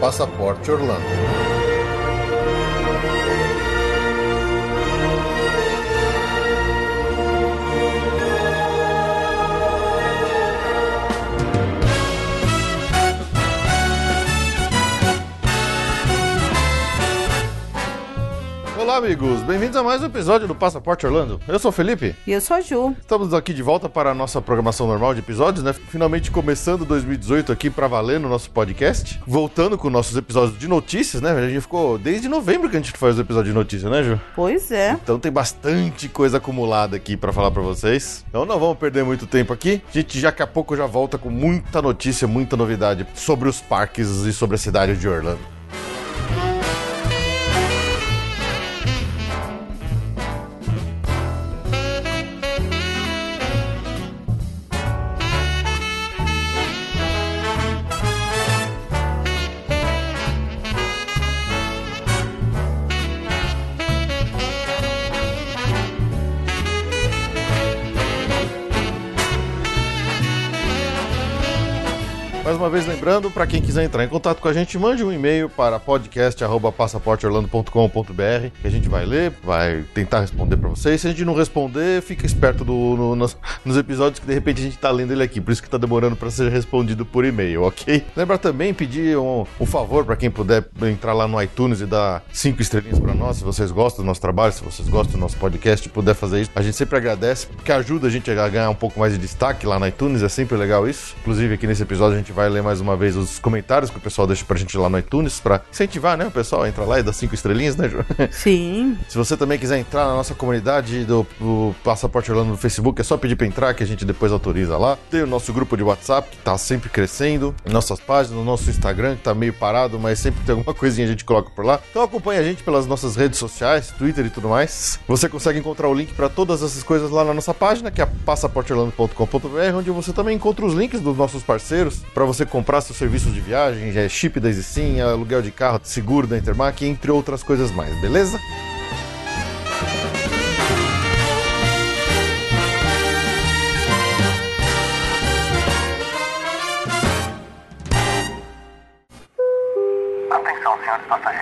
Passaporte Orlando. Amigos! Bem-vindos a mais um episódio do Passaporte Orlando. Eu sou o Felipe. E eu sou a Ju. Estamos aqui de volta para a nossa programação normal de episódios, né? Finalmente começando 2018 aqui para valer no nosso podcast. Voltando com nossos episódios de notícias, né? A gente ficou desde novembro que a gente faz o episódio de notícias, né, Ju? Pois é. Então tem bastante coisa acumulada aqui para falar para vocês. Então não vamos perder muito tempo aqui. A gente já daqui a pouco já volta com muita notícia, muita novidade sobre os parques e sobre a cidade de Orlando. Uma vez lembrando, para quem quiser entrar em contato com a gente, mande um e-mail para podcast@passaporteorlando.com.br que a gente vai ler, vai tentar responder para vocês. Se a gente não responder, fica esperto do, no, nos, nos, episódios que de repente a gente tá lendo ele aqui, por isso que tá demorando para ser respondido por e-mail, ok? Lembra também pedir um, um favor para quem puder entrar lá no iTunes e dar cinco estrelinhas para nós, se vocês gostam do nosso trabalho, se vocês gostam do nosso podcast, puder fazer isso, a gente sempre agradece, porque ajuda a gente a ganhar um pouco mais de destaque lá no iTunes, é sempre legal isso. Inclusive aqui nesse episódio a gente vai ler mais uma vez os comentários que o pessoal deixa pra gente lá no iTunes pra incentivar, né? O pessoal entra lá e dá cinco estrelinhas, né, Ju? Sim. Se você também quiser entrar na nossa comunidade do, do Passaporte Orlando no Facebook, é só pedir pra entrar que a gente depois autoriza lá. Tem o nosso grupo de WhatsApp que tá sempre crescendo, nossas páginas, no nosso Instagram que tá meio parado, mas sempre tem alguma coisinha a gente coloca por lá. Então acompanhe a gente pelas nossas redes sociais, Twitter e tudo mais. Você consegue encontrar o link para todas essas coisas lá na nossa página, que é passaporteorlando.com.br, onde você também encontra os links dos nossos parceiros para você comprar seus serviços de viagem, é chip da EasySim, aluguel de carro, seguro da Intermac, entre outras coisas mais, beleza? Atenção, senhores passageiros,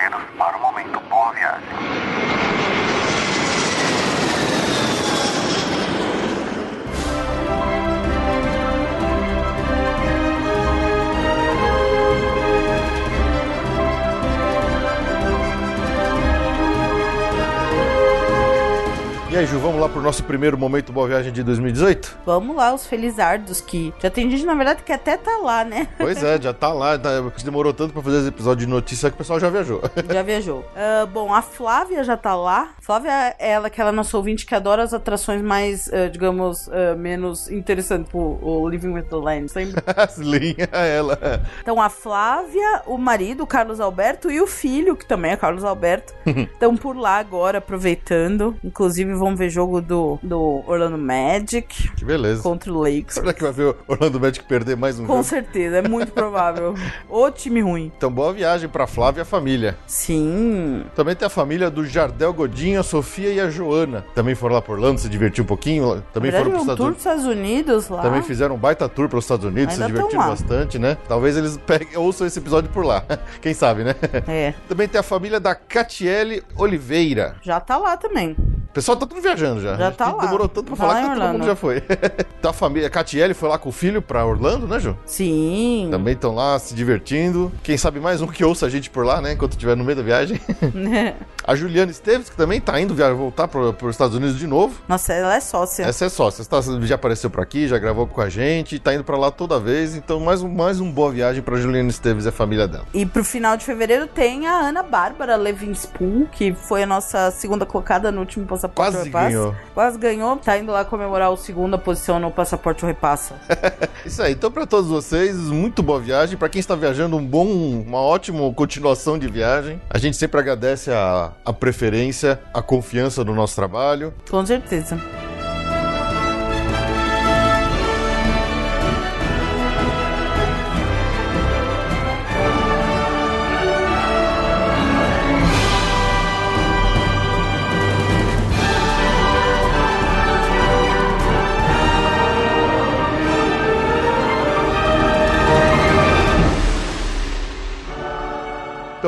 Ju, vamos lá pro nosso primeiro momento Boa Viagem de 2018? Vamos lá, os felizardos que já tem gente, na verdade, que até tá lá, né? Pois é, já tá lá. Tá, demorou tanto pra fazer esse episódio de notícia que o pessoal já viajou. Já viajou. Uh, bom, a Flávia já tá lá. Flávia é ela, aquela nossa ouvinte que adora as atrações mais, uh, digamos, uh, menos interessantes, tipo o Living with the Land. Sempre. Linha ela. Então a Flávia, o marido, o Carlos Alberto, e o filho, que também é Carlos Alberto, estão por lá agora, aproveitando. Inclusive, vamos ver jogo do, do Orlando Magic. Que beleza. Contra o Lakers. Será que vai ver o Orlando Magic perder mais um Com jogo? certeza, é muito provável. o time ruim. Então, boa viagem pra Flávia e a família. Sim. Também tem a família do Jardel Godinho, a Sofia e a Joana. Também foram lá por Orlando, se divertir um pouquinho. Também foram pros um Estados tour Unidos. dos Estados Unidos lá. Também fizeram um baita tour pelos Estados Unidos, Ainda se divertiram bastante, né? Talvez eles peguem, ouçam esse episódio por lá. Quem sabe, né? É, Também tem a família da Catiele Oliveira. já tá lá também. O pessoal tá tudo viajando já. Já tá lá. Demorou tanto pra Tá falar que em todo mundo já foi. então a família, a Catiele foi lá com o filho pra Orlando, né, Ju? Sim. Também estão lá se divertindo. Quem sabe mais um que ouça a gente por lá, né? Enquanto estiver no meio da viagem. a Juliana Esteves, que também tá indo via- voltar para os Estados Unidos de novo. Nossa, ela é sócia. Essa é sócia. Tá- já apareceu por aqui, já gravou com a gente, tá indo pra lá toda vez. Então, mais um, mais um boa viagem pra Juliana Esteves e a família dela. E pro final de fevereiro tem a Ana Bárbara Levinspoon, que foi a nossa segunda colocada no último Passaporte Quase. Ganhou. Quase ganhou. Tá indo lá comemorar a segunda posição no Passaporte Repassa. Isso aí. Então, pra todos vocês, muito boa viagem. Pra quem está viajando, um bom, uma ótima continuação de viagem. A gente sempre agradece a, a preferência, a confiança no nosso trabalho. Com certeza.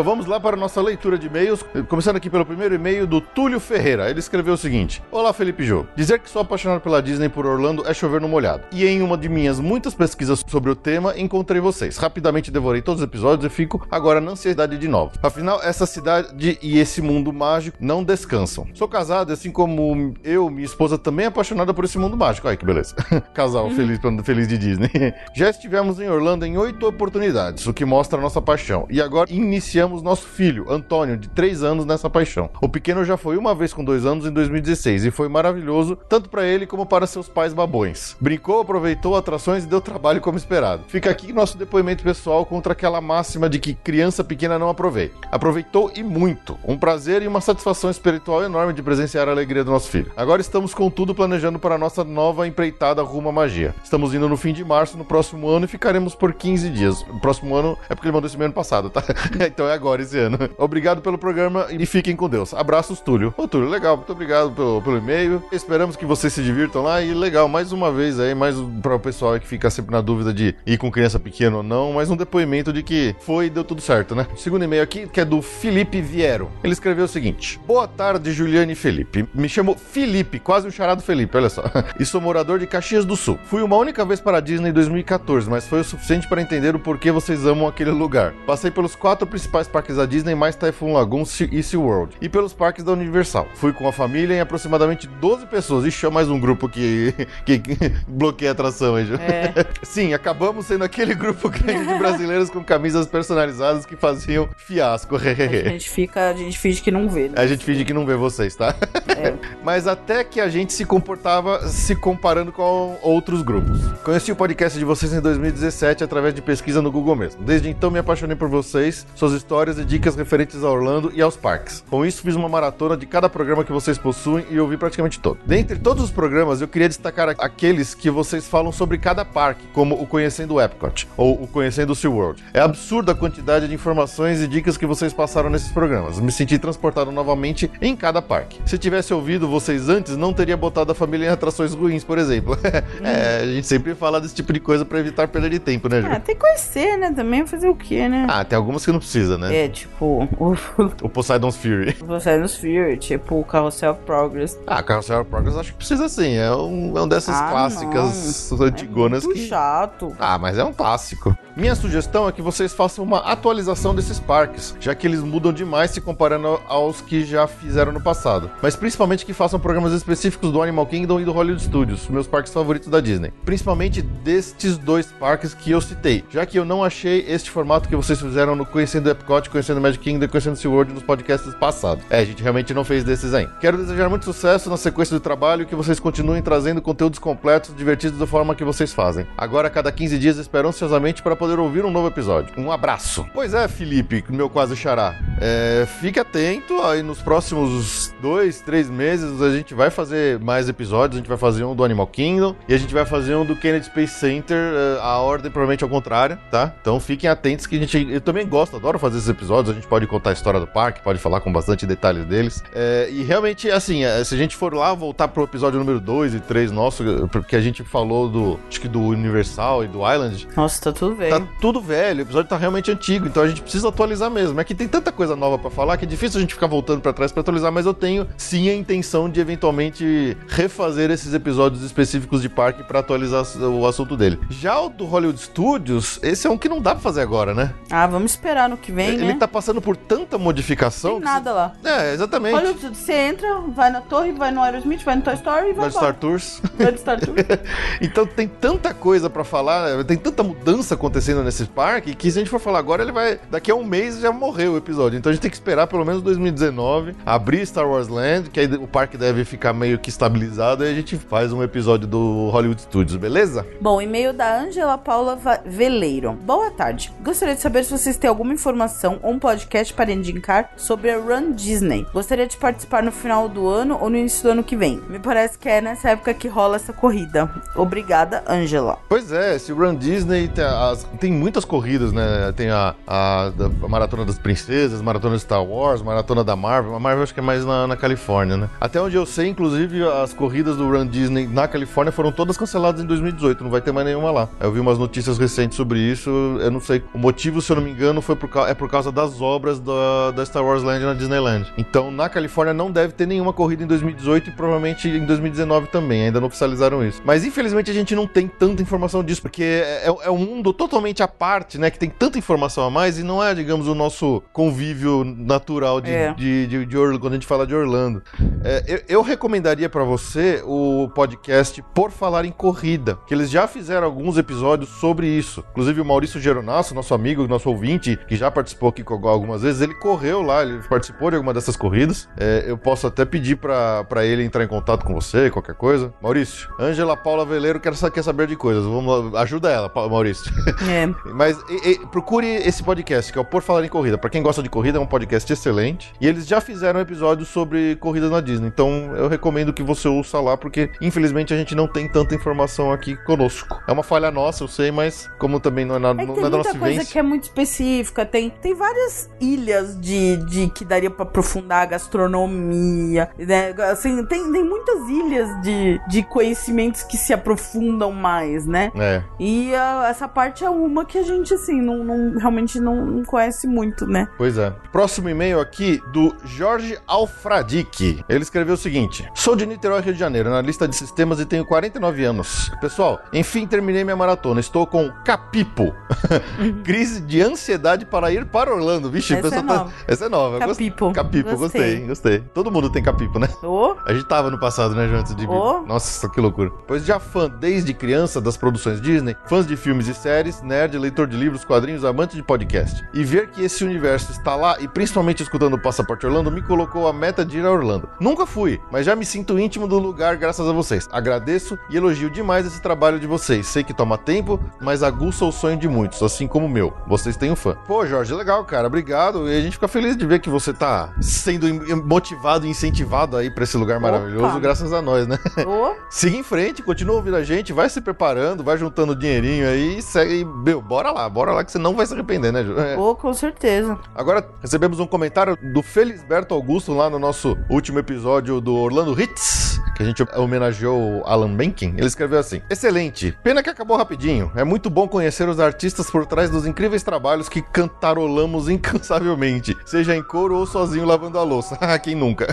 Então vamos lá para a nossa leitura de e-mails, começando aqui pelo primeiro e-mail do Túlio Ferreira. Ele escreveu o seguinte: Olá, Felipe Jô. Dizer que sou apaixonado pela Disney por Orlando é chover no molhado. E em uma de minhas muitas pesquisas sobre o tema, encontrei vocês. Rapidamente devorei todos os episódios e fico agora na ansiedade de novo. Afinal, essa cidade e esse mundo mágico não descansam. Sou casado, assim como eu, minha esposa também é apaixonada por esse mundo mágico. Ai, que beleza. Casal feliz, feliz de Disney. Já estivemos em Orlando em oito oportunidades, o que mostra a nossa paixão. E agora iniciamos nosso filho, Antônio, de três anos, nessa paixão. O pequeno já foi uma vez com dois anos em 2016 e foi maravilhoso, tanto para ele como para seus pais babões. Brincou, aproveitou atrações e deu trabalho como esperado. Fica aqui nosso depoimento pessoal contra aquela máxima de que criança pequena não aproveita. Aproveitou e muito. Um prazer e uma satisfação espiritual enorme de presenciar a alegria do nosso filho. Agora estamos com tudo planejando para nossa nova empreitada rumo à magia. Estamos indo no fim de março no próximo ano e ficaremos por 15 dias. O próximo ano é porque ele mandou esse ano passado, tá? então é agora esse ano. Obrigado pelo programa e fiquem com Deus. Abraços, Túlio. Ô, Túlio, legal. Muito obrigado pelo, pelo e-mail. Esperamos que vocês se divirtam lá e legal, mais uma vez aí, mais para o pessoal que fica sempre na dúvida de ir com criança pequena ou não, mais um depoimento de que foi e deu tudo certo, né? Segundo e-mail aqui, que é do Felipe Viero. Ele escreveu o seguinte: Boa tarde, Juliane e Felipe. Me chamo Felipe, quase um charado Felipe, olha só. e sou morador de Caxias do Sul. Fui uma única vez para a Disney em 2014, mas foi o suficiente para entender o porquê vocês amam aquele lugar. Passei pelos quatro principais parques da Disney, mais Typhoon Lagoon e SeaWorld, e pelos parques da Universal. Fui com a família em aproximadamente 12 pessoas. Ixi, é mais um grupo que, que, que bloqueia a atração aí. É. Sim, acabamos sendo aquele grupo grande de brasileiros com camisas personalizadas que faziam fiasco. A gente fica, a gente finge que não vê, né? A gente finge que não vê vocês, tá? É. Mas até que a gente se comportava se comparando com outros grupos. Conheci o podcast de vocês em 2017 através de pesquisa no Google mesmo. Desde então me apaixonei por vocês, suas histórias e dicas referentes a Orlando e aos parques. Com isso fiz uma maratona de cada programa que vocês possuem e ouvi praticamente todo. Dentre todos os programas, eu queria destacar aqueles que vocês falam sobre cada parque, como o Conhecendo o Epcot ou o Conhecendo o SeaWorld. É absurda a quantidade de informações e dicas que vocês passaram nesses programas. Me senti transportado novamente em cada parque. Se tivesse ouvido vocês antes, não teria botado a família em atrações ruins, por exemplo. é, a gente sempre fala desse tipo de coisa para evitar perda de tempo, né, Ju? Ah, tem que conhecer, né? Também fazer o quê, né? Ah, tem algumas que não precisa, né? É, tipo, o O Poseidon's Fury. Poseidon's Fury, tipo o Carrossel of Progress. Ah, Carrossel of Progress acho que precisa sim. É um, é um dessas Ah, clássicas não. antigonas é muito que. chato. Ah, mas é um clássico. Minha sugestão é que vocês façam uma atualização desses parques, já que eles mudam demais se comparando aos que já fizeram no passado. Mas principalmente que façam programas específicos do Animal Kingdom e do Hollywood Studios, meus parques favoritos da Disney. Principalmente destes dois parques que eu citei, já que eu não achei este formato que vocês fizeram no Conhecendo Epcot, Conhecendo Magic Kingdom e Conhecendo SeaWorld nos podcasts passados. É, a gente realmente não fez desses ainda. Quero desejar muito sucesso na sequência do trabalho e que vocês continuem trazendo conteúdos completos, divertidos da forma que vocês fazem. Agora, a cada 15 dias, espero ansiosamente para poder ouvir um novo episódio. Um abraço. Pois é, Felipe, meu quase xará. É, fique atento aí nos próximos dois, três meses a gente vai fazer mais episódios. A gente vai fazer um do Animal Kingdom e a gente vai fazer um do Kennedy Space Center. é, A ordem provavelmente ao contrário, tá? Então fiquem atentos que a gente. Eu também gosto, adoro fazer esses episódios. A gente pode contar a história do parque, pode falar com bastante detalhes deles. É, e realmente, assim, é, se a gente for lá voltar pro episódio número 2 e 3 nosso, porque a gente falou do. Acho que do Universal e do Island. Nossa, tá tudo Tá tudo velho, o episódio tá realmente antigo, então a gente precisa atualizar mesmo. É que tem tanta coisa nova pra falar que é difícil a gente ficar voltando pra trás pra atualizar, mas eu tenho sim a intenção de eventualmente refazer esses episódios específicos de parque pra atualizar o assunto dele. Já o do Hollywood Studios, esse é um que não dá pra fazer agora, né? Ah, vamos esperar no que vem, Ele né? tá passando por tanta modificação. Tem nada lá. É, exatamente. Olha, você entra, vai na torre, vai no Aerosmith, vai no Toy Story e vai Vai Star. Tours. Vai Star Tours. Então tem tanta coisa pra falar, tem tanta mudança acontecendo nesse parque que se a gente for falar agora, ele vai. Daqui a um mês já morreu o episódio. Então a gente tem que esperar pelo menos 2019, abrir Star Wars Land, que aí o parque deve ficar meio que estabilizado, e a gente faz um episódio do Hollywood Studios, beleza? Bom, e-mail da Angela Paula Veleiro. Boa tarde. Gostaria de saber se vocês têm alguma informação ou um podcast para indicar sobre a Run Disney. Gostaria de participar no final do ano ou no início do ano que vem. Me parece que é nessa época que rola essa corrida. Obrigada, Angela. Pois é, esse Run Disney tem, as- tem muitas corridas, né? Tem a, a, a Maratona das Princesas, maratona de Star Wars, maratona da Marvel. A Marvel acho que é mais na, na Califórnia, né? Até onde eu sei, inclusive, as corridas do Run Disney na Califórnia foram todas canceladas em 2018. Não vai ter mais nenhuma lá. Eu vi umas notícias recentes sobre isso. Eu não sei. O motivo, se eu não me engano, foi por, é por causa das obras da, da Star Wars Land na Disneyland. Então, na Califórnia não deve ter nenhuma corrida em 2018 e provavelmente em 2019 também. Ainda não oficializaram isso. Mas infelizmente a gente não tem tanta informação disso, porque é, é, é um mundo totalmente à parte, né? Que tem tanta informação a mais e não é, digamos, o nosso convívio natural de, É. de, de, de Orlando, quando a gente fala de Orlando. É, eu, eu recomendaria pra você o podcast Por Falar em Corrida, que eles já fizeram alguns episódios sobre isso. Inclusive o Maurício Geronasso, nosso amigo, nosso ouvinte, que já participou aqui com algumas vezes, ele correu lá, ele participou de alguma dessas corridas. É, eu posso até pedir pra pra ele entrar em contato com você, qualquer coisa. Maurício, Ângela Paula Veleiro quer, quer saber de coisas. Vamos lá, ajuda ela, Maurício. É. Mas e- e, procure esse podcast, que é o Por Falar em Corrida. Pra quem gosta de corrida, é um podcast excelente. E eles já fizeram episódios sobre corridas na Disney. Então eu recomendo que você ouça lá, porque infelizmente a gente não tem tanta informação aqui conosco. É uma falha nossa, eu sei, mas como também não é, na, É não é tem muita nossa coisa que é muito específica. Tem, tem várias ilhas de, de que daria pra aprofundar a gastronomia. Né? Assim, tem, tem muitas ilhas de, de conhecimentos que se aprofundam mais, né? É, E ah, essa parte é uma que a gente, assim, não, não- realmente não, não conhece muito, né? pois é. Próximo e-mail aqui do Jorge Alfradique. Ele escreveu o seguinte: Sou de Niterói, Rio de Janeiro, na lista de sistemas e tenho 49 anos. Pessoal, enfim terminei minha maratona. Estou com capipo. Crise de ansiedade para ir para Orlando. Vixe, Essa a pessoa é tá- nova. Essa é nova. gost- Capipo. Capipo, gostei. Gostei. gostei, Todo mundo tem capipo, né? Ô, A gente tava no passado, né, Ju, antes de vir. Oh. Nossa, que loucura. Pois já fã desde criança das produções Disney, fãs de filmes e séries, nerd, leitor de livros, quadrinhos, amante de podcast. E ver que esse universo está lá e principalmente escutando o Passaporte Orlando me colocou a meta de ir a Orlando. Nunca fui, mas já me sinto íntimo do lugar graças a vocês. Agradeço e elogio demais esse trabalho de vocês. Sei que toma tempo, mas aguça o sonho de muitos, assim como o meu. Vocês têm um fã. Pô, Jorge, legal, cara. Obrigado. E a gente fica feliz de ver que você tá sendo motivado e incentivado aí pra esse lugar maravilhoso, Opa. graças a nós, né? ô. Siga em frente, continua ouvindo a gente, vai se preparando, vai juntando dinheirinho aí e segue. Meu, bora lá, bora lá que você não vai se arrepender, né, Ju? É. Ô, com certeza. Agora recebemos um comentário do Felisberto Augusto lá no nosso último episódio do Orlando Hits, que a gente homenageou Alan Menken. Ele escreveu assim: Excelente, pena que acabou rapidinho. É muito bom conhecer os artistas por trás dos incríveis trabalhos que cantarolamos incansavelmente, seja em coro ou sozinho lavando a louça. Ah, quem nunca?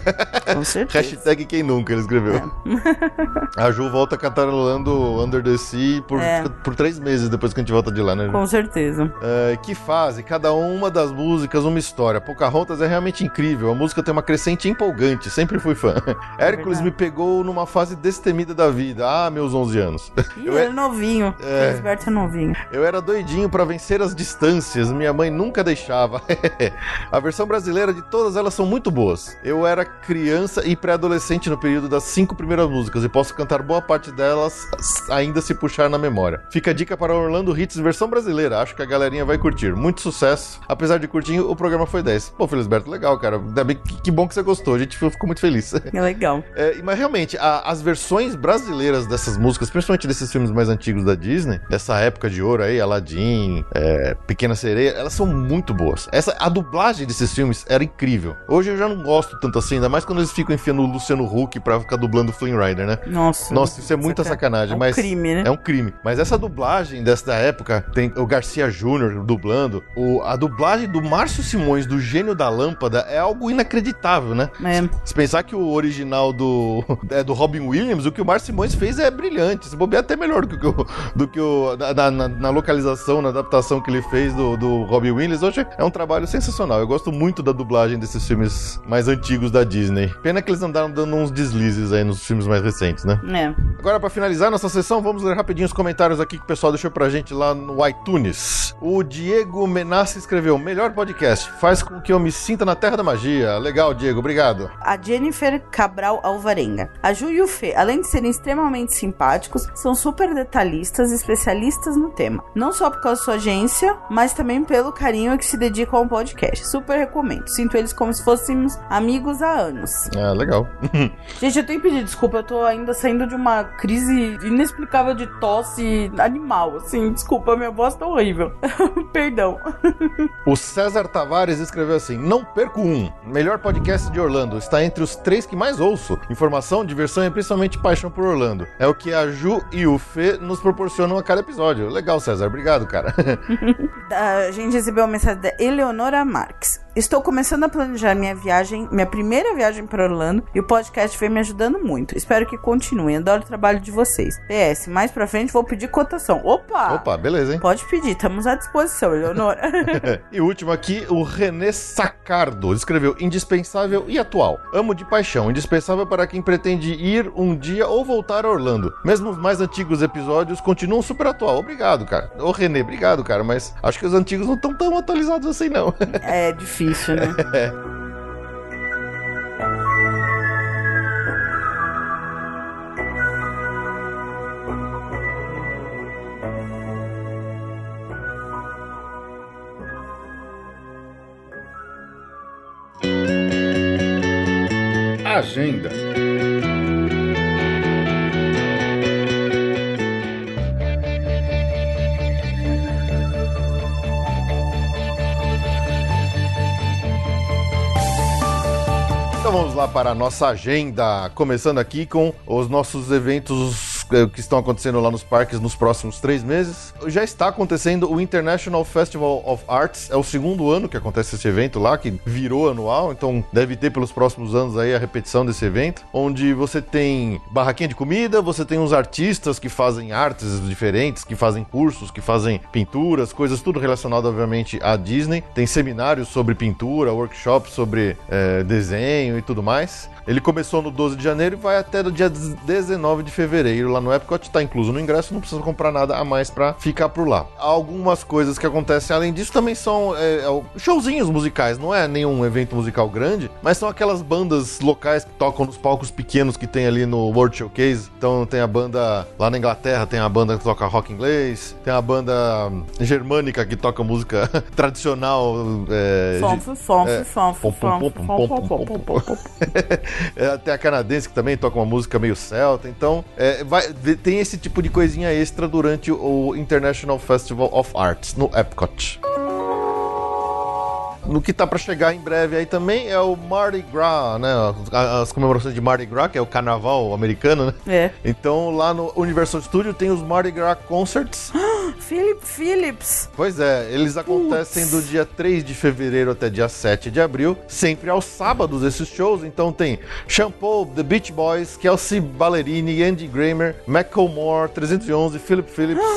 Com certeza. Hashtag quem nunca, ele escreveu. a Ju volta cantarolando Under the Sea por, É. por três meses depois que a gente volta de lá, né? Com certeza. É, que fase, cada uma das músicas uma história. Pocahontas é realmente incrível, a música tem uma crescente empolgante, sempre fui fã. Hércules verdade. me pegou numa fase destemida da vida, ah, meus 11 anos. Ih, Eu ele é- é novinho. É. Felisberto é novinho. Eu era doidinho pra vencer as distâncias, minha mãe nunca deixava. a versão brasileira de todas elas são muito boas. Eu era criança e pré-adolescente no período das cinco primeiras músicas e posso cantar boa parte delas ainda se puxar na memória. Fica a dica para Orlando Hits versão brasileira, acho que a galerinha vai curtir. Muito sucesso. Apesar de curtinho, o programa foi 10. Pô, Felisberto, legal, cara. Ainda bem que, que bom que você gostou, a gente ficou muito feliz. É legal. É, mas realmente, a- as versões brasileiras dessas músicas, principalmente desses filmes mais antigos da Disney, dessa época de ouro aí, Aladdin, é, Pequena Sereia, elas são muito boas. Essa, a dublagem desses filmes era incrível. Hoje eu já não gosto tanto assim, ainda mais quando eles ficam enfiando o Luciano Huck pra ficar dublando o Flynn Rider, né? Nossa. Nossa, isso é muita Saca- sacanagem, É um mas crime, né? é um crime. Mas essa dublagem dessa época, tem o Garcia Júnior dublando, o, a dublagem do Márcio Simões, do Gênio da Lâmpada, é algo inacreditável, né? É. Se pensar que o original do, é, do Robin Williams, o que o Márcio Simões fez é brilhante. Se bobear até melhor do que o, do que o na, na- na localização, na adaptação que ele fez do, do Robin Williams. Hoje é um trabalho sensacional. Eu gosto muito da dublagem desses filmes mais antigos da Disney. Pena que eles andaram dando uns deslizes aí nos filmes mais recentes, né? É. Agora, pra finalizar nossa sessão, vamos ler rapidinho os comentários aqui que o pessoal deixou pra gente lá no iTunes. O Diego Menassi escreveu: Melhor podcast, faz com que eu me sinta na terra da magia. Legal, Diego, obrigado. A Jennifer Cabral Alvarenga. A Ju e o Fê, além de serem extremamente simpáticos, são super detalhistas e especialistas no tema. Não só por causa da sua agência, mas também pelo carinho que se dedicam ao podcast. Super recomendo. Sinto eles como se fôssemos amigos há anos. Ah, legal. Gente, eu tenho que pedir desculpa, eu tô ainda saindo de uma crise inexplicável de tosse animal, assim, desculpa, minha voz tá horrível. Perdão. O César Tavares Tavares escreveu assim: Não perco um. Melhor podcast de Orlando. Está entre os três que mais ouço. Informação, diversão e principalmente paixão por Orlando. É o que a Ju e o Fê nos proporcionam a cada episódio. Legal, César. Obrigado, cara. A gente recebeu uma mensagem da Eleonora Marques. Estou começando a planejar minha viagem, minha primeira viagem para Orlando, e o podcast vem me ajudando muito. Espero que continue. Adoro o trabalho de vocês. PS, mais pra frente vou pedir cotação. Opa! Opa, beleza, hein? Pode pedir, estamos à disposição, Eleonora. e o último aqui, o René Sacardo. Escreveu indispensável e atual. Amo de paixão, indispensável para quem pretende ir um dia ou voltar a Orlando. Mesmo os mais antigos episódios continuam super atual. Obrigado, cara. Ô René, obrigado, cara. Mas acho que os antigos não estão tão atualizados assim, não. é difícil, né? Agenda. Então vamos lá para a nossa agenda, começando aqui com os nossos eventos que estão acontecendo lá nos parques nos próximos três meses. Já está acontecendo o International Festival of Arts, é o segundo ano que acontece esse evento lá, que virou anual, então deve ter pelos próximos anos aí a repetição desse evento, onde você tem barraquinha de comida, você tem uns artistas que fazem artes diferentes, que fazem cursos, que fazem pinturas, coisas tudo relacionado obviamente à Disney. Tem seminários sobre pintura, workshops sobre eh, desenho e tudo mais. Ele começou no 12 de janeiro e vai até o dia 19 de fevereiro lá no Epcot, tá incluso no ingresso, não precisa comprar nada a mais para ficar por lá. Algumas coisas que acontecem além disso também são é, é, showzinhos musicais, não é nenhum evento musical grande, mas são aquelas bandas locais que tocam nos palcos pequenos que tem ali no World Showcase. Então tem a banda lá na Inglaterra, tem a banda que toca rock inglês, tem a banda germânica que toca música tradicional. É, Fonfo, fonfo, é, fonfo, É, tem a canadense que também toca uma música meio celta. Então, é, vai- tem esse tipo de coisinha extra durante o International Festival of Arts no Epcot. No que tá pra chegar em breve aí também é o Mardi Gras, né? As- As comemorações de Mardi Gras, que é o carnaval americano, né? É. Então lá no Universal Studio tem os Mardi Gras Concerts. Philip Phillips. Pois é, eles acontecem do dia 3 de fevereiro até dia 7 de abril, sempre aos sábados esses shows. Então tem Shampoo, The Beach Boys, Kelsey Ballerini, Andy Grammer, Macklemore, 311, Philip Phillips,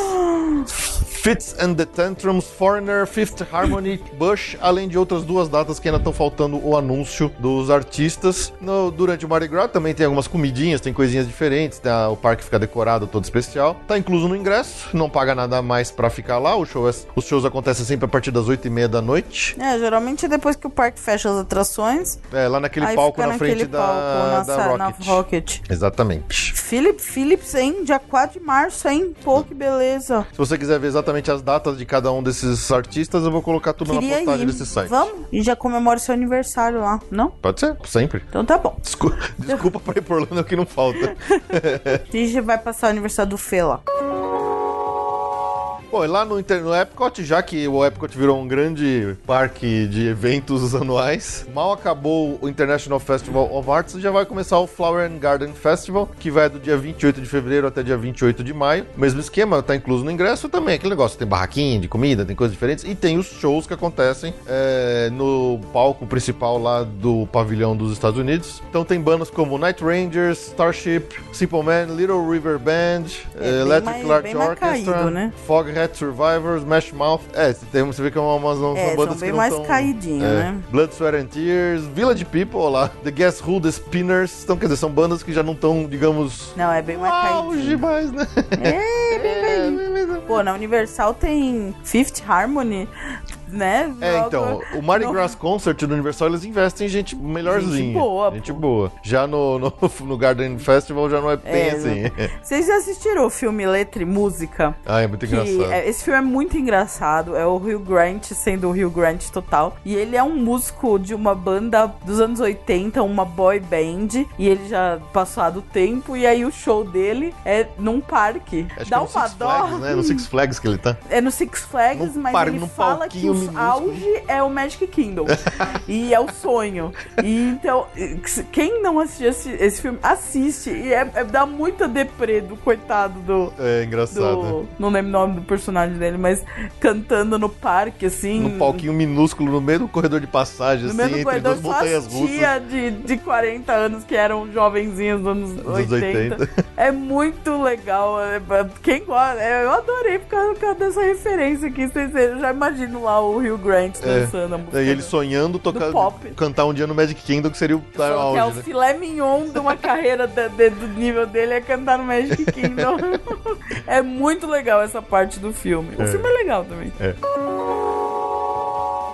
Fitz and the Tantrums, Foreigner, Fifth Harmony, Bush, além de outras duas datas que ainda estão faltando o anúncio dos artistas. No- durante o Mardi Gras também tem algumas comidinhas, tem coisinhas diferentes, tá? o parque fica decorado todo especial. Tá incluso no ingresso, não paga nada mais pra ficar lá. O show é- os shows acontecem sempre a partir das 8 e meia da noite. É, geralmente é depois que o parque fecha as atrações. É, lá naquele palco na naquele frente da, palco, na, da sa- na Rocket. Rocket. Exatamente. Philip Phillips, hein? Dia 4 de março, hein? Pô, que beleza. Se você quiser ver exatamente as datas de cada um desses artistas, eu vou colocar tudo na Queria postagem ir. desse site. Vamos? E já comemora seu aniversário lá, não? Pode ser, sempre. Então tá bom. Desculpa, desculpa pra ir por Orlando é o que não falta. A gente vai passar o aniversário do Fê lá. Bom, e lá no, no Epcot, já que o Epcot virou um grande parque de eventos anuais, mal acabou o International Festival of Arts, já vai começar o Flower and Garden Festival, que vai do dia 28 de fevereiro até dia 28 de maio. Mesmo esquema, tá incluso no ingresso também. Aquele negócio, tem barraquinha de comida, tem coisas diferentes. E tem os shows que acontecem é, no palco principal lá do pavilhão dos Estados Unidos. Então tem bandas como Night Rangers, Starship, Simple Man, Little River Band, É, bem Electric Light Orchestra, caído, né? Survivors, Smash Mouth. É, tem, você vê que é uma, umas, são É, são bandas bem que não mais tão- caidinho, é. né? Blood, Sweat and Tears, Village People, lá, The Guess Who, The Spinners. Então, quer dizer, são bandas que já não estão, digamos, Não, é bem mais caidinho. mais, né? É, bem É, caidinho. bem mais- Pô, na Universal tem Fifth Harmony, né? É, Logo então, o Mardi Gras Concert do Universal, eles investem em gente melhorzinha. Gente boa, Gente pô. boa. Já no, no, no Garden Festival já não é bem É, assim. Vocês já assistiram o filme Letra e Música? ah, é muito engraçado. é- esse filme é muito engraçado. É o Hugh Grant sendo o Hugh Grant total. E ele é um músico de uma banda dos anos 80, uma boy band. E ele já passou do tempo. E aí o show dele é num parque. Acho Dá é no uma Six dó. Flags, né? No Six Flags que ele tá. É no Six Flags, Num mas parque, ele fala que o auge é o Magic Kingdom. e é o sonho. E então, quem não assistiu esse, esse filme, assiste. E é, é- dá muita deprê do coitado do. É engraçado. do não lembro o nome do personagem dele, mas cantando no parque, assim. Num palquinho minúsculo, no meio do corredor de passagem, No assim, meio do corredor, duas montanhas as russas. tia de, de 40 anos que eram jovenzinhos dos anos Dos 80. 80. É muito legal. é- Quem gosta, é, eu adorei por causa, por causa dessa referência aqui. Vocês- Eu já imagino lá o Rio Grant É. dançando a música. E ele do- sonhando tocar, pop. cantar um dia no Magic Kingdom, que seria o Falou auge, que é o né? filé mignon de uma carreira de- de- do nível dele é cantar no Magic Kingdom. é muito legal essa parte do filme. O É. filme é legal também.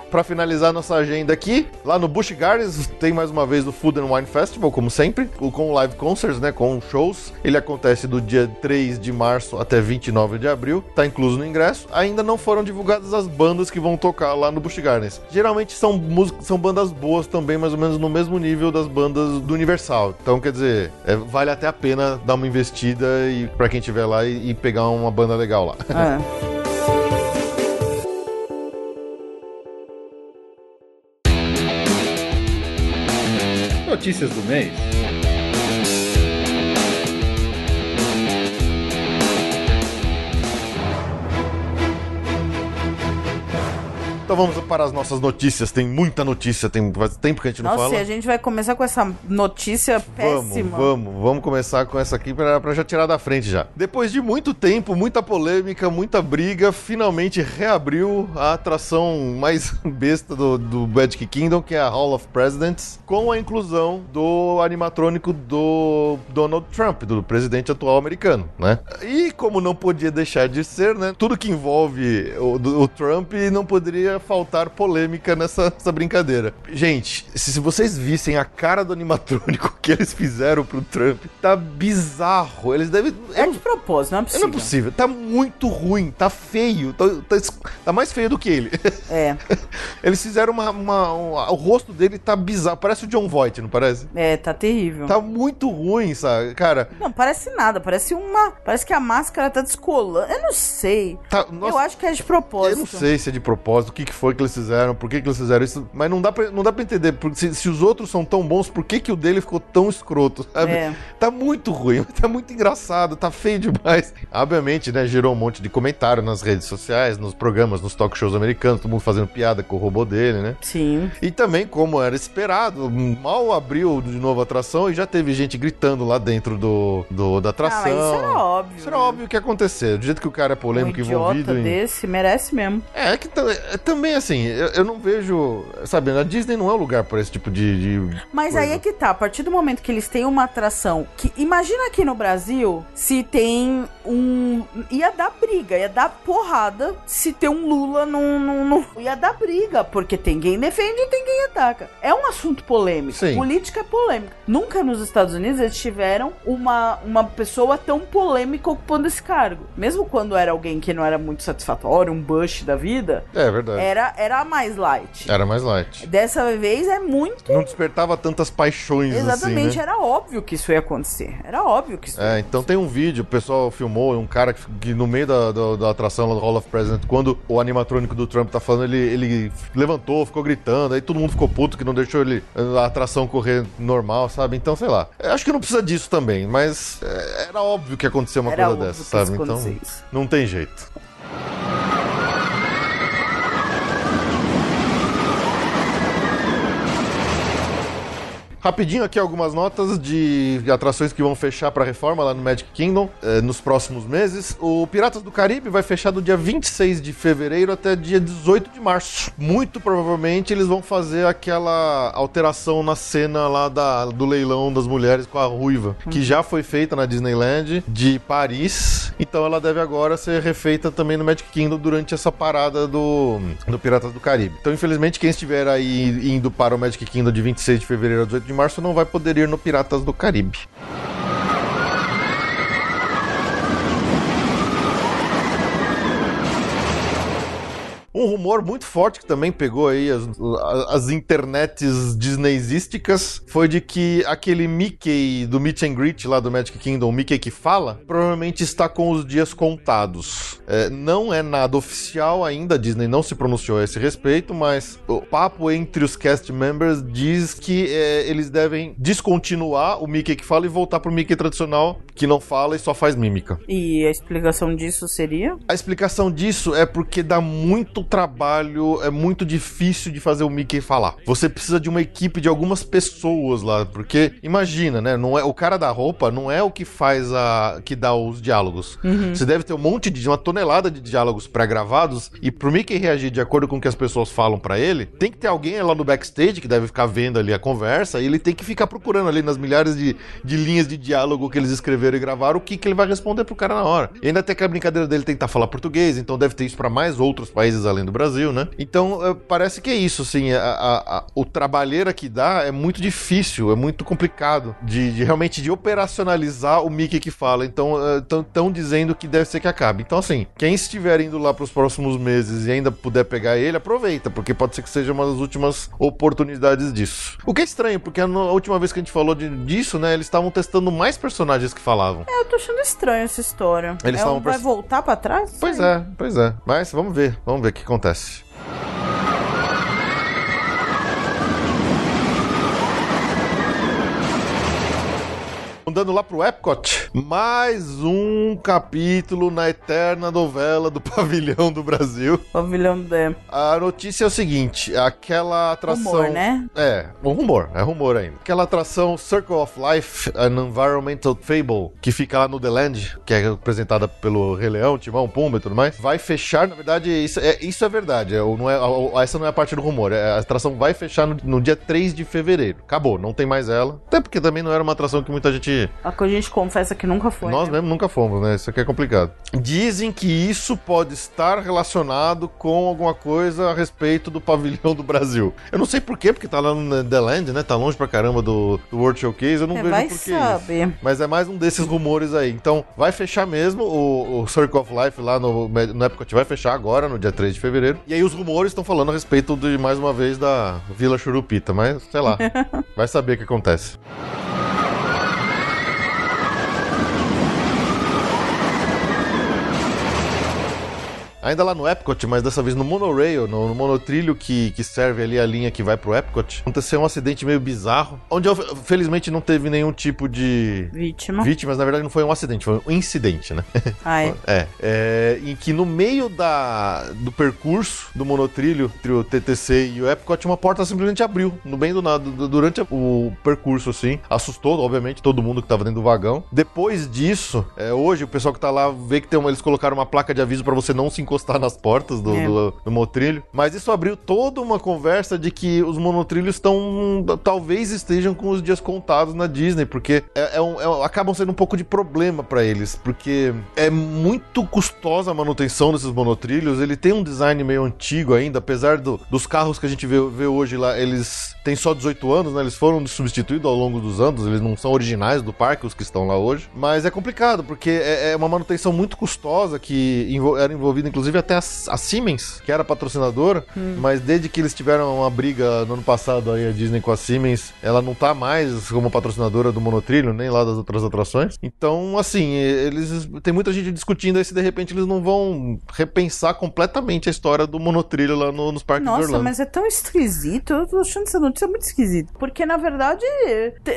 Pra finalizar nossa agenda aqui, lá no Busch Gardens tem mais uma vez o Food and Wine Festival, como sempre, com live concerts, né, com shows. Ele acontece do dia 3 de março até 29 de abril, tá incluso no ingresso. Ainda não foram divulgadas as bandas que vão tocar lá no Busch Gardens. Geralmente são músicas, são bandas boas também, mais ou menos no mesmo nível das bandas do Universal. Então, quer dizer, é, vale até a pena dar uma investida e para quem estiver lá e, e pegar uma banda legal lá. É. Notícias do mês. Então vamos para as nossas notícias. Tem muita notícia, tem faz tempo que a gente não Nossa, fala. e a gente vai começar com essa notícia Vamos, péssima. vamos, vamos começar com essa aqui pra, pra já tirar da frente já. Depois de muito tempo, muita polêmica, muita briga, finalmente reabriu a atração mais besta do, do Magic Kingdom, que é a Hall of Presidents, com a inclusão do animatrônico do Donald Trump, do presidente atual americano, né? E como não podia deixar de ser, né? Tudo que envolve o, o Trump não poderia faltar polêmica nessa, nessa brincadeira. Gente, se, vocês vissem a cara do animatrônico que eles fizeram pro Trump, tá bizarro. Eles devem. É eu de propósito, não é não possível. é possível. Tá muito ruim, tá feio. Tá, tá tá mais feio do que ele. É, Eles fizeram uma, uma- uma- O rosto dele tá bizarro. Parece o John Voight, não parece? é, tá terrível. Tá muito ruim, sabe? Cara, Não, parece nada, parece uma. Parece que a máscara tá descolando. Eu não sei. tá. Eu Nossa, acho que é de propósito. Eu não sei se é de propósito, o que, que foi que eles fizeram, por que, que eles fizeram isso, mas não dá pra, não dá pra entender. Porque se, se os outros são tão bons, por que, que o dele ficou tão escroto? Sabe? É. Tá muito ruim, tá muito engraçado, tá feio demais. Obviamente, né, gerou um monte de comentário nas redes sociais, nos programas, nos talk shows americanos, todo mundo fazendo piada com o robô dele, né? Sim. E também, como era esperado, mal abriu de novo a atração e já teve gente gritando lá dentro do, do- da Ah, atração. mas isso era óbvio. Isso era óbvio que ia acontecer. Do jeito que o cara é Um polêmico idiota envolvido em. desse merece mesmo. É, é que tam- é, também assim, eu, eu não vejo. Sabe, a Disney não é um lugar para esse tipo de. de Mas coisa. aí é que tá, a partir do momento que eles têm uma atração que. Imagina aqui no Brasil se tem um. Ia dar briga, ia dar porrada se ter um Lula num. num- num- Ia dar briga, porque tem quem defende e tem quem ataca. É um assunto polêmico. Sim. Política é polêmica. Nunca nos Estados Unidos eles tiveram uma, uma pessoa tão polêmica ocupando esse cargo. Mesmo quando era alguém que não era muito satisfatório, um Bush da vida, É verdade. Era, era mais light. Era mais light. Dessa vez é muito Não despertava tantas paixões Exatamente, assim. Né? era óbvio que isso ia acontecer. Era óbvio que isso ia É, então tem um vídeo, o pessoal filmou, um cara que, que no meio da, da, da atração lá do Hall of President, quando o animatrônico do Trump tá falando, ele, ele levantou, ficou gritando, aí todo mundo ficou puto que não deixou ele a atração correr normal, sabe? Então, sei lá. Eu acho que não precisa disso também, mas é, era óbvio que ia acontecer uma Era coisa óbvio dessa, que sabe? isso Então, não tem jeito. Rapidinho aqui algumas notas de atrações que vão fechar para reforma lá no Magic Kingdom eh, nos próximos meses. O Piratas do Caribe vai fechar do dia 26 de fevereiro até dia 18 de março. Muito provavelmente eles vão fazer aquela alteração na cena lá da, do leilão das mulheres com a ruiva, que já foi feita na Disneyland de Paris. Então ela deve agora ser refeita também no Magic Kingdom durante essa parada do, do Piratas do Caribe. Então, infelizmente, quem estiver aí indo para o Magic Kingdom de 26 de fevereiro a 18 de março não vai poder ir no Piratas do Caribe. Um rumor muito forte que também pegou aí as, as internets disneysísticas foi de que aquele Mickey do Meet and Greet lá do Magic Kingdom, o Mickey que fala, provavelmente está com os dias contados. É, não é nada oficial ainda, a Disney não se pronunciou a esse respeito, mas o papo entre os cast members diz que é, eles devem descontinuar o Mickey que fala e voltar pro Mickey tradicional, que não fala e só faz mímica. E a explicação disso seria? A explicação disso é porque dá muito trabalho, é muito difícil de fazer o Mickey falar. Você precisa de uma equipe de algumas pessoas lá, porque imagina, né? Não é o cara da roupa não é o que faz a que dá os diálogos. Você deve ter um monte de uma tonelada de diálogos pré-gravados e pro Mickey reagir de acordo com o que as pessoas falam pra ele, tem que ter alguém lá no backstage que deve ficar vendo ali a conversa e ele tem que ficar procurando ali nas milhares de, de linhas de diálogo que eles escreveram e gravaram o que, que ele vai responder pro cara na hora. E ainda tem aquela brincadeira dele tentar falar português, então deve ter isso pra mais outros países além do Brasil, né? Então eh, parece que é isso, assim, a, a- a- o trabalheira que dá é muito difícil, é muito complicado de, de realmente de operacionalizar o Mickey que fala. Então estão dizendo que deve ser que acabe. Então assim, quem estiver indo lá pros próximos meses e ainda puder pegar ele, aproveita, porque pode ser que seja uma das últimas oportunidades disso. O que é estranho, porque a última vez que a gente falou de- disso, né, eles estavam testando mais personagens que falavam. É, eu tô achando estranho essa história. Eles é um estavam vai voltar pra trás? Pois Sei. é, pois é. Mas vamos ver, vamos ver o que acontece. Andando lá pro Epcot, mais um capítulo na eterna novela do Pavilhão do Brasil. Pavilhão de A notícia é o seguinte: aquela atração. humor, né? É, um rumor, é rumor ainda. Aquela atração Circle of Life, an Environmental Fable, que fica lá no The Land, que é apresentada pelo Rei Leão, Timão, Pumba e tudo mais, vai fechar, na verdade, isso é, isso é verdade, é, não é, essa não é a parte do rumor, é, a atração vai fechar no, no dia 3 de fevereiro. Acabou, não tem mais ela. Até porque também não era uma atração que muita gente A que a gente confessa que nunca foi. nós né? mesmo nunca fomos, né? Isso aqui é complicado. Dizem que isso pode estar relacionado com alguma coisa a respeito do pavilhão do Brasil. Eu não sei por quê, porque tá lá no The Land, né? Tá longe pra caramba do, do World Showcase, eu não É, vejo vai por isso. Mas é mais um desses rumores aí. Então, vai fechar mesmo o, o Circle of Life lá no, no Epcot, vai fechar agora, no dia 3 de fevereiro. E aí os rumores estão falando a respeito de, mais uma vez, da Vila Churupita. Mas, sei lá, vai saber o que acontece. Ainda lá no Epcot, mas dessa vez no monorail, no, no monotrilho que, que serve ali a linha que vai pro Epcot, aconteceu um acidente meio bizarro, onde felizmente não teve nenhum tipo de Vítima. vítimas. Na verdade, não foi um acidente, foi um incidente, né? Ai. É, é, em que no meio da, do percurso do monotrilho entre o TTC e o Epcot, uma porta simplesmente abriu, no bem do nada, du- durante o percurso, assim. Assustou, obviamente, todo mundo que tava dentro do vagão. Depois disso, é, hoje o pessoal que tá lá vê que tem uma, eles colocaram uma placa de aviso pra você não se encostar nas portas do, É. do, do monotrilho. Mas isso abriu toda uma conversa de que os monotrilhos estão. talvez estejam com os dias contados na Disney, porque é, é um- é acabam sendo um pouco de problema pra eles, porque é muito custosa a manutenção desses monotrilhos. Ele tem um design meio antigo ainda, apesar do- dos carros que a gente vê, vê hoje lá, eles têm só 18 anos, né? Eles foram substituídos ao longo dos anos, eles não são originais do parque, os que estão lá hoje. Mas é complicado, porque é, é uma manutenção muito custosa que envol- era envolvida, inclusive, até a, a Siemens, que era patrocinadora, mas desde que eles tiveram uma briga no ano passado aí, a Disney com a Siemens, ela não tá mais como patrocinadora do monotrilho, nem lá das outras atrações. Então, assim, eles tem muita gente discutindo aí se de repente eles não vão repensar completamente a história do monotrilho lá no- nos parques de Nossa, Orlando. mas é tão esquisito. Eu tô achando essa notícia muito esquisita. Porque, na verdade,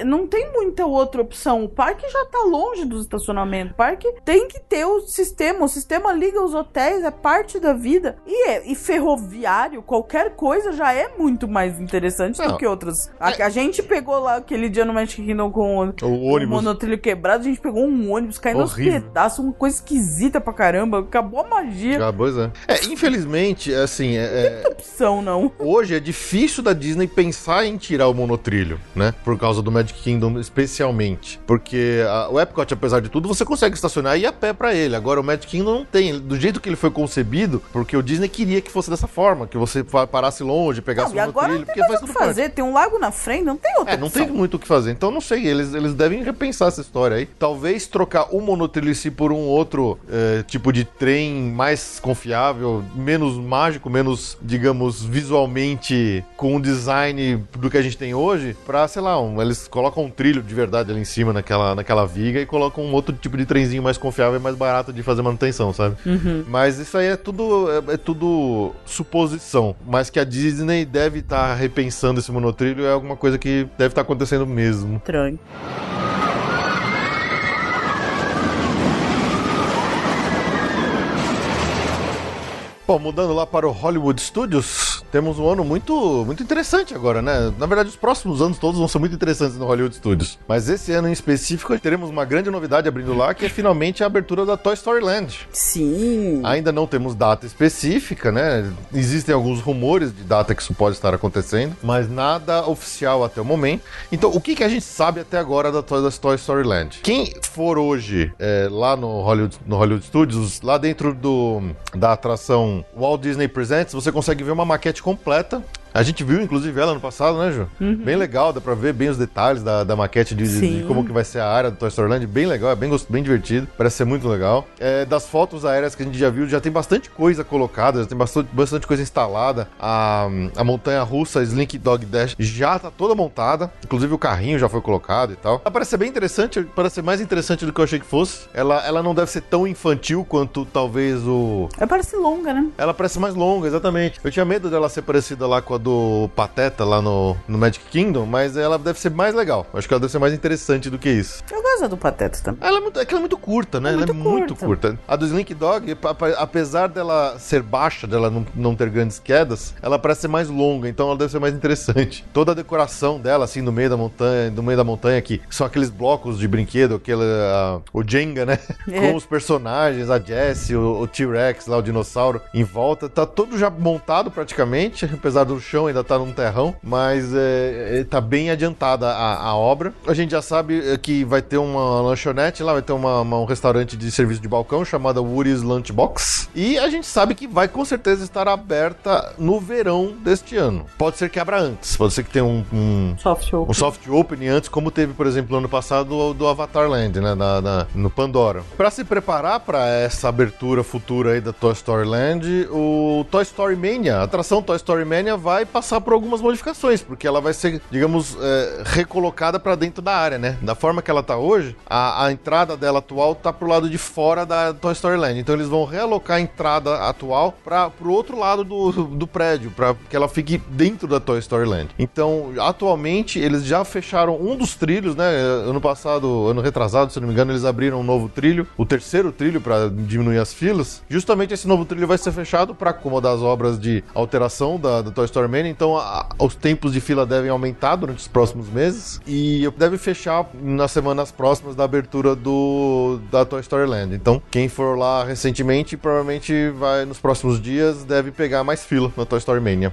não tem muita outra opção. O parque já tá longe do estacionamento. O parque tem que ter o sistema. O sistema liga os hotéis, é parte da vida. E, é, e ferroviário, qualquer coisa já é muito mais interessante Não. do que outras. A, a gente pegou lá aquele dia no Magic Kingdom com o, ônibus. monotrilho quebrado. A gente pegou um ônibus caindo aos Horrível. pedaços. Uma coisa esquisita pra caramba. Acabou a magia. Pois é. É, infelizmente, assim, é- é, Opção, não. hoje é difícil da Disney pensar em tirar o monotrilho, né? Por causa do Magic Kingdom especialmente. Porque a- o Epcot, apesar de tudo, você consegue estacionar e ir a pé pra ele. Agora o Magic Kingdom não tem. Do jeito que ele foi concebido porque o Disney queria que fosse dessa forma, que você parasse longe, pegasse Não, e um agora trilho, não tem porque o que tudo parte. fazer. Tem um lago na frente, não tem outra É, não tem opção. muito o que fazer. Então, não sei, eles, eles devem repensar essa história aí. Talvez trocar o monotrilho em si por um outro é, tipo de trem mais confiável, menos mágico, menos, digamos, visualmente com um design do que a gente tem hoje, pra, sei lá, um- eles colocam um trilho de verdade ali em cima naquela, naquela viga e colocam um outro tipo de trenzinho mais confiável e mais barato de fazer manutenção, sabe? Mas isso aí é tudo, é, é tudo suposição. Mas que a Disney deve estar repensando esse monotrilho é alguma coisa que deve estar acontecendo mesmo. Estranho. Bom, mudando lá para o Hollywood Studios, temos um ano muito, muito interessante agora, né? Na verdade, os próximos anos todos vão ser muito interessantes no Hollywood Studios. Mas esse ano em específico, teremos uma grande novidade abrindo lá, que é finalmente a abertura da Toy Story Land. Sim. Ainda não temos data específica, né? Existem alguns rumores de data que isso pode estar acontecendo, mas nada oficial até o momento. Então, o que, que a gente sabe até agora da Toy, da Toy Story Land? Quem for hoje é, lá no Hollywood, no Hollywood Studios, lá dentro do, da atração Walt Disney Presents, você consegue ver uma maquete completa. A gente viu, inclusive, ela no passado, né, Ju? Bem legal, dá pra ver bem os detalhes da, da maquete de, de- como que vai ser a área do Toy Story Land. Bem legal, é bem, bem divertido. Parece ser muito legal. É, das fotos aéreas que a gente já viu, já tem bastante coisa colocada, já tem bastante, bastante coisa instalada. A, a montanha russa Slink Dog Dash já tá toda montada. Inclusive o carrinho já foi colocado e tal. Ela parece ser bem interessante, parece ser mais interessante do que eu achei que fosse. Ela, ela não deve ser tão infantil quanto talvez o, Ela parece longa, né? ela parece mais longa, exatamente. Eu tinha medo dela ser parecida lá com a do Pateta lá no, no Magic Kingdom, mas ela deve ser mais legal. Acho que ela deve ser mais interessante do que isso. Eu gosto do Pateta também. Ela é, muito, é que ela é muito curta, né? É ela muito é muito curta. curta. A do Slink Dog, apesar dela ser baixa, dela não, não ter grandes quedas, ela parece ser mais longa, então ela deve ser mais interessante. Toda a decoração dela, assim, no meio da montanha, no meio da montanha, que são aqueles blocos de brinquedo, aquele, ah, o Jenga, né? É. Com os personagens, a Jessie, o, o T-Rex lá, o dinossauro, em volta. Tá todo já montado praticamente, apesar do chão ainda tá num terrão, mas é, é, tá bem adiantada a, a obra. A gente já sabe é, que vai ter uma lanchonete lá, vai ter uma- uma- um restaurante de serviço de balcão chamada Woody's Lunchbox. E a gente sabe que vai com certeza estar aberta no verão deste ano. Pode ser que abra antes, pode ser que tenha um- um, Soft um soft opening antes, como teve, por exemplo, no ano passado do, do Avatar Land, né, na- na- no Pandora. Para se preparar para essa abertura futura aí da Toy Story Land, o Toy Story Mania, a atração Toy Story Mania vai passar por algumas modificações, porque ela vai ser, digamos, é, recolocada para dentro da área, né? Da forma que ela tá hoje, a, a entrada dela atual tá pro lado de fora da Toy Story Land. Então eles vão realocar a entrada atual para pro outro lado do, do prédio, para que ela fique dentro da Toy Story Land. Então, atualmente eles já fecharam um dos trilhos, né? Ano passado, ano retrasado, se não me engano, eles abriram um novo trilho, o terceiro trilho para diminuir as filas. Justamente esse novo trilho vai ser fechado para acomodar as obras de alteração da, da Toy Story Então, a- os tempos de fila devem aumentar durante os próximos meses e deve fechar nas semanas próximas da abertura do da Toy Story Land. Então, quem for lá recentemente, provavelmente vai nos próximos dias deve pegar mais fila na Toy Story Mania.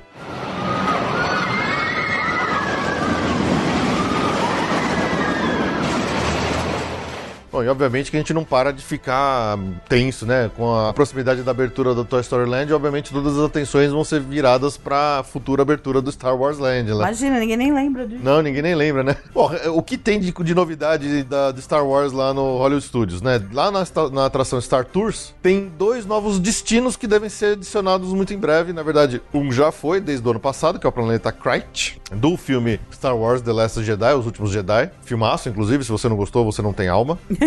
Bom, e obviamente que a gente não para de ficar tenso, né? Com a proximidade da abertura do Toy Story Land, obviamente todas as atenções vão ser viradas pra futura abertura do Star Wars Land. Lá. Imagina, ninguém nem lembra disso. Não, ninguém nem lembra, né? Bom, o que tem de, de novidade da, do Star Wars lá no Hollywood Studios, né? Lá na, na atração Star Tours, tem dois novos destinos que devem ser adicionados muito em breve. Na verdade, um já foi desde o ano passado, que é o planeta Krayt, do filme Star Wars The Last Jedi, Os Últimos Jedi. Filmaço, inclusive, se você não gostou, você não tem alma.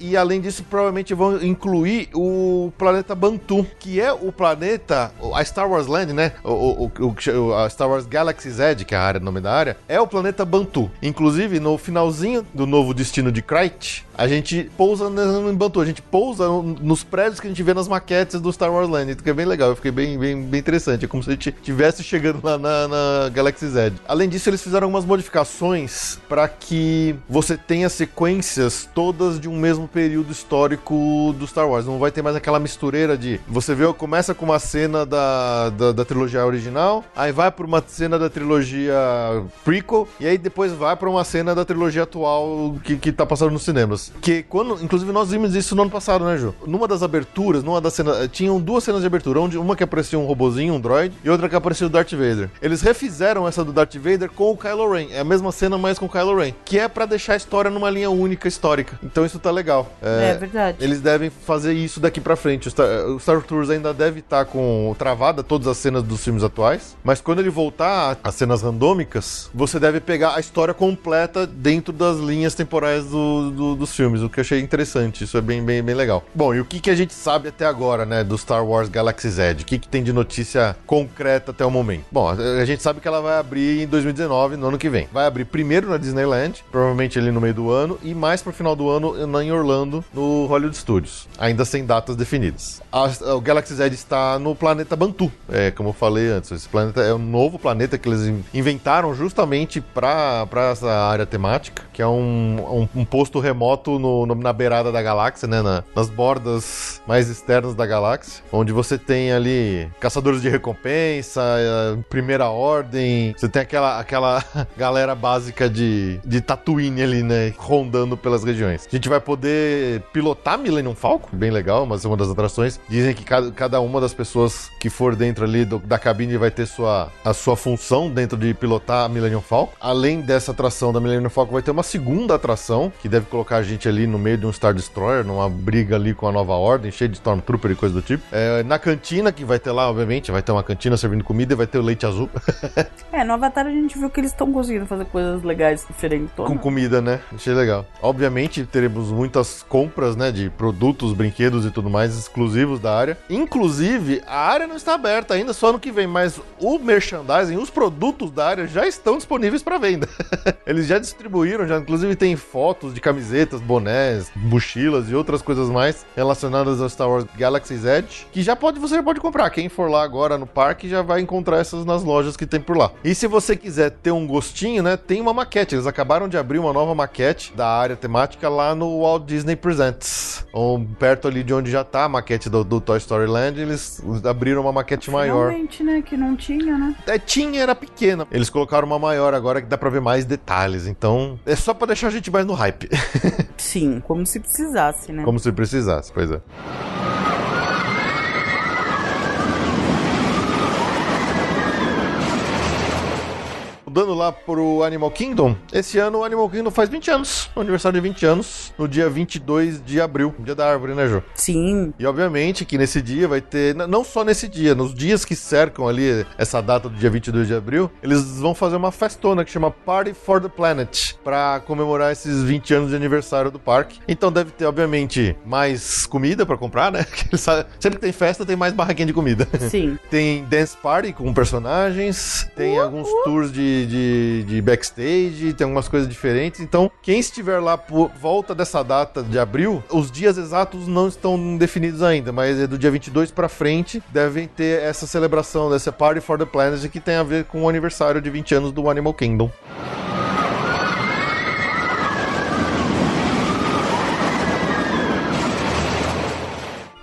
e além disso, provavelmente vão incluir o planeta Bantu, que é o planeta, a Star Wars Land, né? O, o, o- a Star Wars Galaxy's Edge, que é a área, o nome da área, é o planeta Bantu. Inclusive, no finalzinho do novo destino de Krayt, a gente pousa em Bantu, a gente pousa no- nos prédios que a gente vê nas maquetes do Star Wars Land, que é bem legal, eu fiquei bem, bem, bem interessante, é como se a gente estivesse chegando lá na, na Galaxy's Edge. Além disso, eles fizeram algumas modificações para que você tenha sequências todas todas de um mesmo período histórico do Star Wars. Não vai ter mais aquela mistureira de. Você vê, começa com uma cena da, da, da trilogia original, aí vai pra uma cena da trilogia prequel, e aí depois vai pra uma cena da trilogia atual que, que tá passando nos cinemas. Que quando. Inclusive, nós vimos isso no ano passado, né, Ju? Numa das aberturas, numa das cenas. Tinham duas cenas de abertura, onde uma que aparecia um robozinho, um droid, e outra que aparecia o Darth Vader. Eles refizeram essa do Darth Vader com o Kylo Ren. É a mesma cena, mas com o Kylo Ren. Que é pra deixar a história numa linha única histórica. Então isso tá legal. É, verdade. Eles devem fazer isso daqui pra frente. O Star, o Star Tours ainda deve estar com travada todas as cenas dos filmes atuais, mas quando ele voltar às cenas randômicas, você deve pegar a história completa dentro das linhas temporais do- do- dos filmes, o que eu achei interessante. Isso é bem, bem, bem legal. Bom, e o que, que a gente sabe até agora, né, do Star Wars Galaxy's Edge? O que, que tem de notícia concreta até o momento? Bom, a gente sabe que ela vai abrir em 2019, no ano que vem. Vai abrir primeiro na Disneyland, provavelmente ali no meio do ano, e mais pro final do ano na- em Orlando, no Hollywood Studios, ainda sem datas definidas. A- o Galaxy's Edge está no planeta Bantu, é, como eu falei antes. Esse planeta é um novo planeta que eles in- inventaram justamente para essa área temática, que é um, um, um posto remoto no- no- na beirada da galáxia, né, na- nas bordas mais externas da galáxia, onde você tem ali caçadores de recompensa, eh, primeira ordem, você tem aquela, aquela galera básica de, de Tatooine ali, né, rondando pelas regiões. A gente vai poder pilotar Millennium Falcon, bem legal, mas é uma das atrações. Dizem que cada, cada uma das pessoas que for dentro ali do- da cabine vai ter sua, a sua função dentro de pilotar a Millennium Falcon. Além dessa atração da Millennium Falcon, vai ter uma segunda atração que deve colocar a gente ali no meio de um Star Destroyer, numa briga ali com a Nova Ordem, cheio de Stormtrooper e coisa do tipo. É, na cantina, que vai ter lá, obviamente, vai ter uma cantina servindo comida e vai ter o leite azul É, no Avatar a gente viu que eles estão conseguindo fazer coisas legais, diferentes. com comida, né? Achei legal. Obviamente, teremos muitas compras, né, de produtos, brinquedos e tudo mais exclusivos da área. Inclusive, a área não está aberta ainda, só ano que vem, mas o merchandising, os produtos da área já estão disponíveis para venda. Eles já distribuíram, já inclusive tem fotos de camisetas, bonés, mochilas e outras coisas mais relacionadas ao Star Wars Galaxy's Edge, que já pode você já pode comprar. Quem for lá agora no parque já vai encontrar essas nas lojas que tem por lá. E se você quiser ter um gostinho, né, tem uma maquete. Eles acabaram de abrir uma nova maquete da área temática lá no Walt Disney Presents. Um, perto ali de onde já tá a maquete do, do Toy Story Land, eles abriram uma maquete maior. Finalmente, né? Que não tinha, né? É, tinha, era pequena. Eles colocaram uma maior agora que dá pra ver mais detalhes. Então, é só pra deixar a gente mais no hype. Sim, como se precisasse, né? Como se precisasse, pois é. Mudando lá pro Animal Kingdom, esse ano o Animal Kingdom faz 20 anos, aniversário de 20 anos, no dia 22 de abril, dia da árvore, né, Jô? Sim. E obviamente que nesse dia vai ter, não só nesse dia, nos dias que cercam ali essa data do dia 22 de abril, eles vão fazer uma festona que chama Party for the Planet, pra comemorar esses 20 anos de aniversário do parque. Então deve ter, obviamente, mais comida pra comprar, né? Sempre que tem festa, tem mais barraquinha de comida. Sim. Tem dance party com personagens, tem alguns tours de, de, de backstage, tem algumas coisas diferentes. Então, quem estiver lá por volta dessa data de abril, os dias exatos não estão definidos ainda, mas é do dia 22 pra frente devem ter essa celebração dessa Party for the Planet que tem a ver com o aniversário de 20 anos do Animal Kingdom.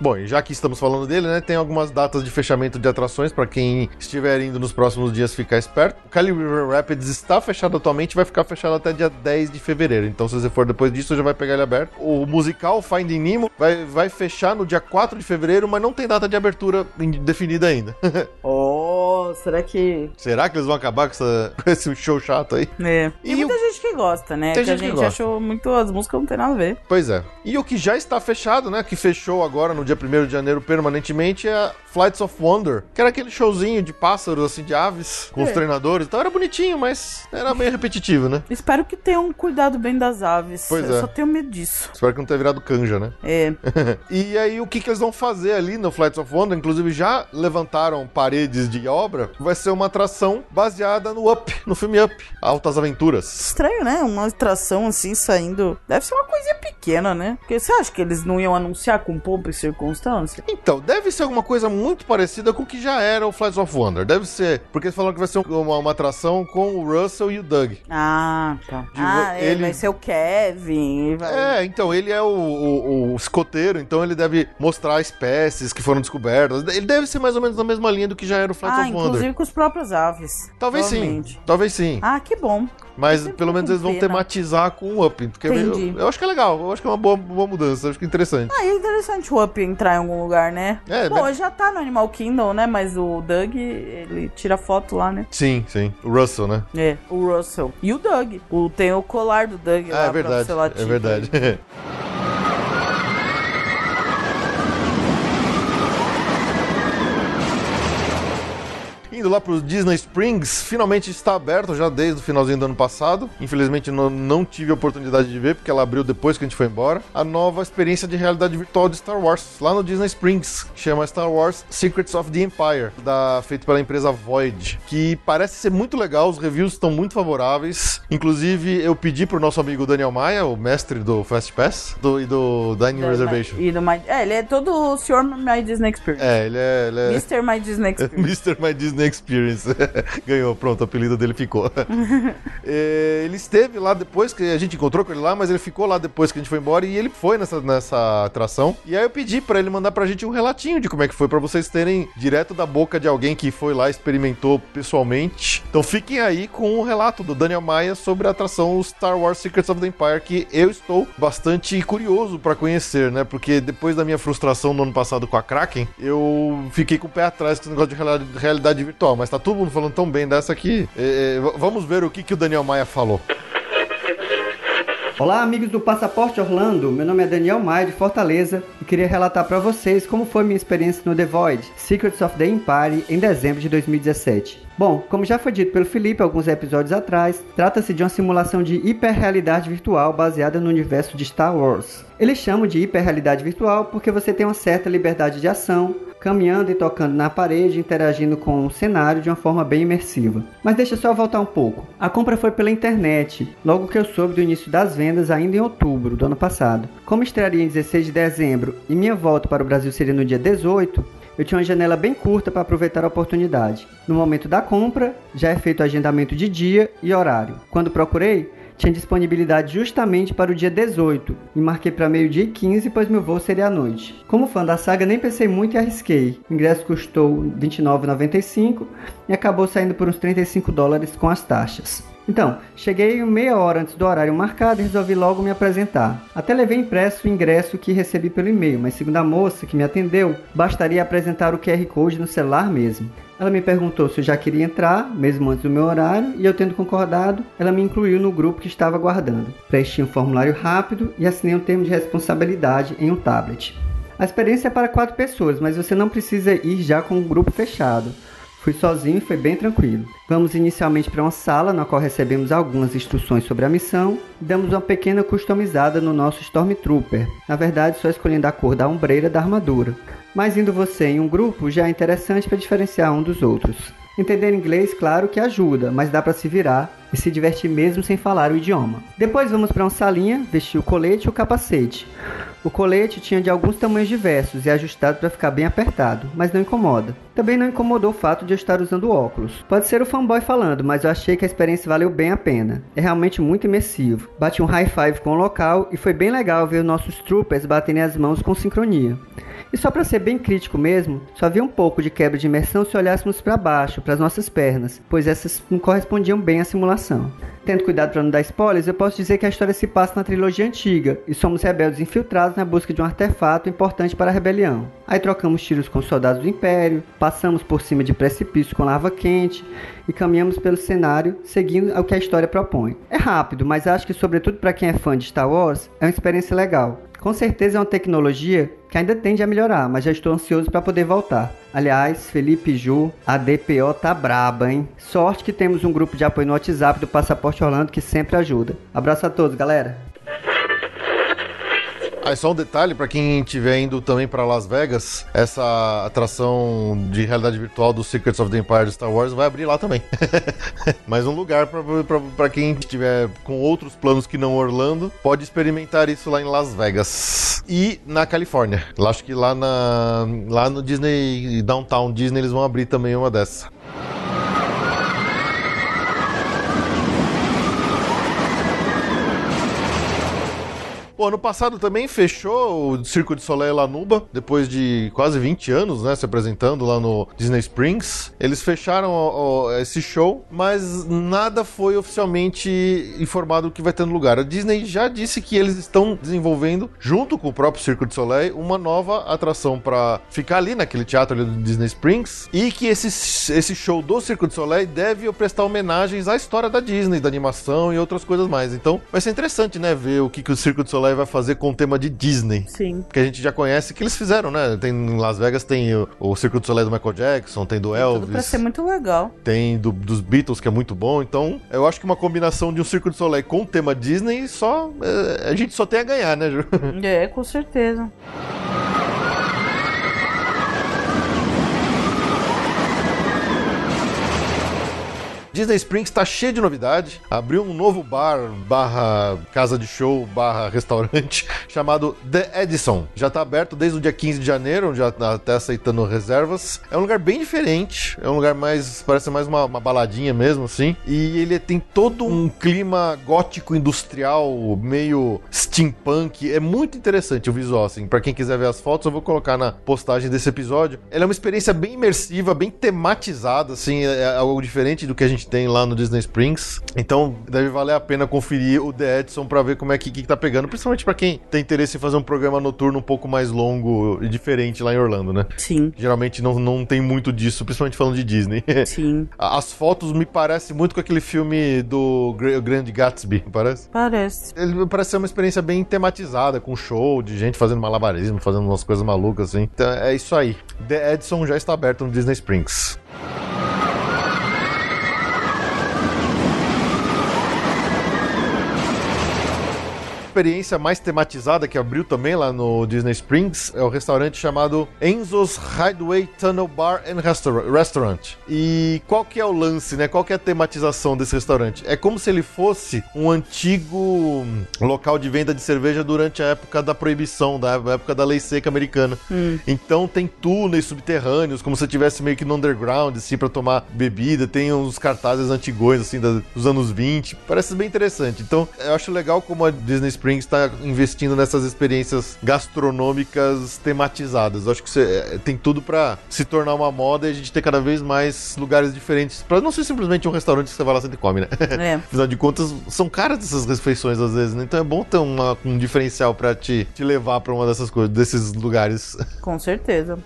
Bom, e já que estamos falando dele, né, tem algumas datas de fechamento de atrações para quem estiver indo nos próximos dias ficar esperto. O Cali River Rapids está fechado atualmente, vai ficar fechado até dia 10 de fevereiro. Então, se você for depois disso, já vai pegar ele aberto. O musical Finding Nemo vai, vai fechar no dia 4 de fevereiro, mas não tem data de abertura in- definida ainda. Oh, será que. Será que eles vão acabar com, essa- com esse show chato aí? É. E Tem muita gente que gosta, né? Tem que a gente que gente achou muito. As músicas não tem nada a ver. Pois é. E o que já está fechado, né? Que fechou agora no dia 1 de janeiro permanentemente é Flights of Wonder, que era aquele showzinho de pássaros, assim, de aves, com os É. treinadores. Então era bonitinho, mas era meio repetitivo, né? Espero que tenham cuidado bem das aves. Pois Eu é. só tenho medo disso. Espero que não tenha virado canja, né? É. e aí, o que, que eles vão fazer ali no Flights of Wonder? Inclusive, já levantaram paredes de obra. Vai ser uma atração baseada no Up, no filme Up, Altas Aventuras. estranho, né? Uma atração assim saindo. Deve ser uma coisinha pequena, né? Porque você acha que eles não iam anunciar com pompa e circunstância? Então, deve ser alguma coisa muito parecida com o que já era o Flights of Wonder. Deve ser, porque eles falaram que vai ser uma, uma atração com o Russell e o Doug. Ah, tá. Digo, ah, é, ele- vai ser o Kevin. Vai... É, então ele é o, o- o escoteiro, então ele deve mostrar espécies que foram descobertas. Ele deve ser mais ou menos na mesma linha do que já era o Flights Ah, of Wonder. inclusive com os próprios aves. Talvez sim, talvez sim. Ah, que bom. Mas pelo menos eles vão pena. tematizar com o Up. Porque eu, Entendi. eu acho que é legal, eu acho que é uma boa, boa mudança, eu acho que é interessante. Ah, é interessante o Up entrar em algum lugar, né? É, Bom, mas- já tá no Animal Kingdom, né? Mas o Doug, ele tira foto lá, né? Sim, sim. O Russell, né? É, o Russell. E o Doug. O, tem o colar do Doug lá Ah, é pra verdade. você latir. É verdade. Indo lá pro Disney Springs, finalmente está aberto já desde o finalzinho do ano passado. Infelizmente não, não tive a oportunidade de ver, porque ela abriu depois que a gente foi embora. A nova experiência de realidade virtual de Star Wars, lá no Disney Springs, que chama Star Wars Secrets of the Empire, da, feito pela empresa Void, que parece ser muito legal, os reviews estão muito favoráveis. Inclusive, eu pedi pro nosso amigo Daniel Maia, o mestre do Fast Pass do, e do Dining Da- Reservation. E do My... É, ele é todo o Sr. My Disney Experience. É, ele é. Ele é... Mr. My Disney Experience. Mr. My Disney Experience. Ganhou, pronto, o apelido dele ficou. É, ele esteve lá depois que a gente encontrou com ele lá, mas ele ficou lá depois que a gente foi embora e ele foi nessa, nessa atração. E aí eu pedi pra ele mandar pra gente um relatinho de como é que foi, pra vocês terem direto da boca de alguém que foi lá, experimentou pessoalmente. Então fiquem aí com o relato do Daniel Maia sobre a atração Star Wars Secrets of the Empire, que eu estou bastante curioso pra conhecer, né? Porque depois da minha frustração no ano passado com a Kraken, eu fiquei com o pé atrás com esse negócio de reali- realidade virtual. Mas tá todo mundo falando tão bem dessa aqui. É, é, vamos ver o que, que o Daniel Maia falou. Olá, amigos do Passaporte Orlando. Meu nome é Daniel Maia de Fortaleza e queria relatar para vocês como foi minha experiência no The Void, Secrets of the Empire, em dezembro de 2017. Bom, como já foi dito pelo Felipe alguns episódios atrás, trata-se de uma simulação de hiperrealidade virtual baseada no universo de Star Wars. Eles chamam de hiperrealidade virtual porque você tem uma certa liberdade de ação, caminhando e tocando na parede, interagindo com o cenário de uma forma bem imersiva. Mas deixa só voltar um pouco. A compra foi pela internet, logo que eu soube do início das vendas ainda em outubro do ano passado. Como estrearia em 16 de dezembro e minha volta para o Brasil seria no dia 18, eu tinha uma janela bem curta para aproveitar a oportunidade. No momento da compra, já é feito o agendamento de dia e horário. Quando procurei, tinha disponibilidade justamente para o dia 18 e marquei para meio-dia e 15, pois meu voo seria à noite. Como fã da saga, nem pensei muito e arrisquei. O ingresso custou R$ 29,95 e acabou saindo por uns 35 dólares com as taxas. Então, cheguei meia hora antes do horário marcado e resolvi logo me apresentar. Até levei impresso o ingresso que recebi pelo e-mail, mas segundo a moça que me atendeu, bastaria apresentar o QR Code no celular mesmo. Ela me perguntou se eu já queria entrar, mesmo antes do meu horário, e eu tendo concordado, ela me incluiu no grupo que estava aguardando. Preenchi um formulário rápido e assinei um termo de responsabilidade em um tablet. A experiência é para quatro pessoas, mas você não precisa ir já com o grupo fechado. Fui sozinho e foi bem tranquilo. Vamos inicialmente para uma sala na qual recebemos algumas instruções sobre a missão e damos uma pequena customizada no nosso Stormtrooper, na verdade só escolhendo a cor da ombreira da armadura. Mas indo você em um grupo já é interessante para diferenciar um dos outros. Entender inglês, claro que ajuda, mas dá para se virar e se divertir mesmo sem falar o idioma. Depois vamos para uma salinha, vestir o colete e o capacete. O colete tinha de alguns tamanhos diversos e é ajustado para ficar bem apertado, mas não incomoda. Também não incomodou o fato de eu estar usando óculos. Pode ser o fanboy falando, mas eu achei que a experiência valeu bem a pena. É realmente muito imersivo. Bati um high five com o local e foi bem legal ver nossos troopers baterem as mãos com sincronia. E só para ser bem crítico mesmo, só havia um pouco de quebra de imersão se olhássemos para baixo, para as nossas pernas, pois essas não correspondiam bem à simulação. Tendo cuidado para não dar spoilers, eu posso dizer que a história se passa na trilogia antiga e somos rebeldes infiltrados na busca de um artefato importante para a rebelião. Aí trocamos tiros com soldados do Império, passamos por cima de precipícios com lava quente e caminhamos pelo cenário seguindo o que a história propõe. É rápido, mas acho que, sobretudo para quem é fã de Star Wars, é uma experiência legal. Com certeza é uma tecnologia que ainda tende a melhorar, mas já estou ansioso para poder voltar. Aliás, Felipe Ju, a DPO tá braba, hein? Sorte que temos um grupo de apoio no WhatsApp do Passaporte Orlando que sempre ajuda. Abraço a todos, galera! Ah, só um detalhe para quem estiver indo também para Las Vegas, essa atração de realidade virtual do Secrets of the Empire de Star Wars vai abrir lá também. Mais um lugar para quem estiver com outros planos que não Orlando, pode experimentar isso lá em Las Vegas e na Califórnia. Acho que lá na lá no Disney Downtown Disney eles vão abrir também uma dessa. Bom, ano passado também fechou o Circo de Soleil Lanuba, depois de quase 20 anos, né, se apresentando lá no Disney Springs. Eles fecharam esse show, mas nada foi oficialmente informado que vai ter no lugar. A Disney já disse que eles estão desenvolvendo, junto com o próprio Circo de Soleil, uma nova atração para ficar ali naquele teatro ali do Disney Springs e que esse, esse show do Circo de Soleil deve prestar homenagens à história da Disney, da animação e outras coisas mais. Então, vai ser interessante, né, ver o que, que o Circo de Soleil vai fazer com o tema de Disney. Sim. Que a gente já conhece que eles fizeram, né? Tem em Las Vegas tem o, o Circo do Soleil do Michael Jackson, tem do Elvis. Tudo pra ser muito legal. Tem do, dos Beatles, que é muito bom. Então, eu acho que uma combinação de um Circo do Soleil com o tema Disney, só. É, a gente só tem a ganhar, né, Ju? É, com certeza. Disney Springs está cheio de novidade. Abriu um novo bar, barra casa de show, barra restaurante, chamado The Edison. Já está aberto desde o dia 15 de janeiro, já está até aceitando reservas. É um lugar bem diferente, é um lugar mais, parece mais uma, uma baladinha mesmo, assim. E ele tem todo um clima gótico industrial, meio steampunk. É muito interessante o visual, assim. Para quem quiser ver as fotos, eu vou colocar na postagem desse episódio. Ela é uma experiência bem imersiva, bem tematizada, assim, é algo diferente do que a gente tem lá no Disney Springs. Então deve valer a pena conferir o The Edison para ver como é que, que tá pegando, principalmente para quem tem interesse em fazer um programa noturno um pouco mais longo e diferente lá em Orlando, né? Sim. Geralmente não, não tem muito disso, principalmente falando de Disney. Sim. As fotos me parecem muito com aquele filme do Grande Gatsby, parece? Parece. Ele parece ser uma experiência bem tematizada, com show de gente fazendo malabarismo, fazendo umas coisas malucas assim. Então é isso aí. The Edison já está aberto no Disney Springs. Experiência mais tematizada que abriu também lá no Disney Springs é o restaurante chamado Enzo's Hideaway Tunnel Bar and Restaurant. E qual que é o lance, né? Qual que é a tematização desse restaurante? É como se ele fosse um antigo local de venda de cerveja durante a época da proibição, da época da lei seca americana. Hum. Então tem túneis subterrâneos, como se tivesse meio que no underground, assim, para tomar bebida. Tem uns cartazes antigões, assim, dos anos 20. Parece bem interessante. Então, eu acho legal como a Disney Springs está investindo nessas experiências gastronômicas tematizadas. Eu acho que você, tem tudo para se tornar uma moda e a gente ter cada vez mais lugares diferentes. Para não ser simplesmente um restaurante que você vai lá e come, né? É. Afinal de contas, são caras essas refeições às vezes, né? Então é bom ter uma, um diferencial para te, te levar para uma dessas coisas, desses lugares. Com certeza.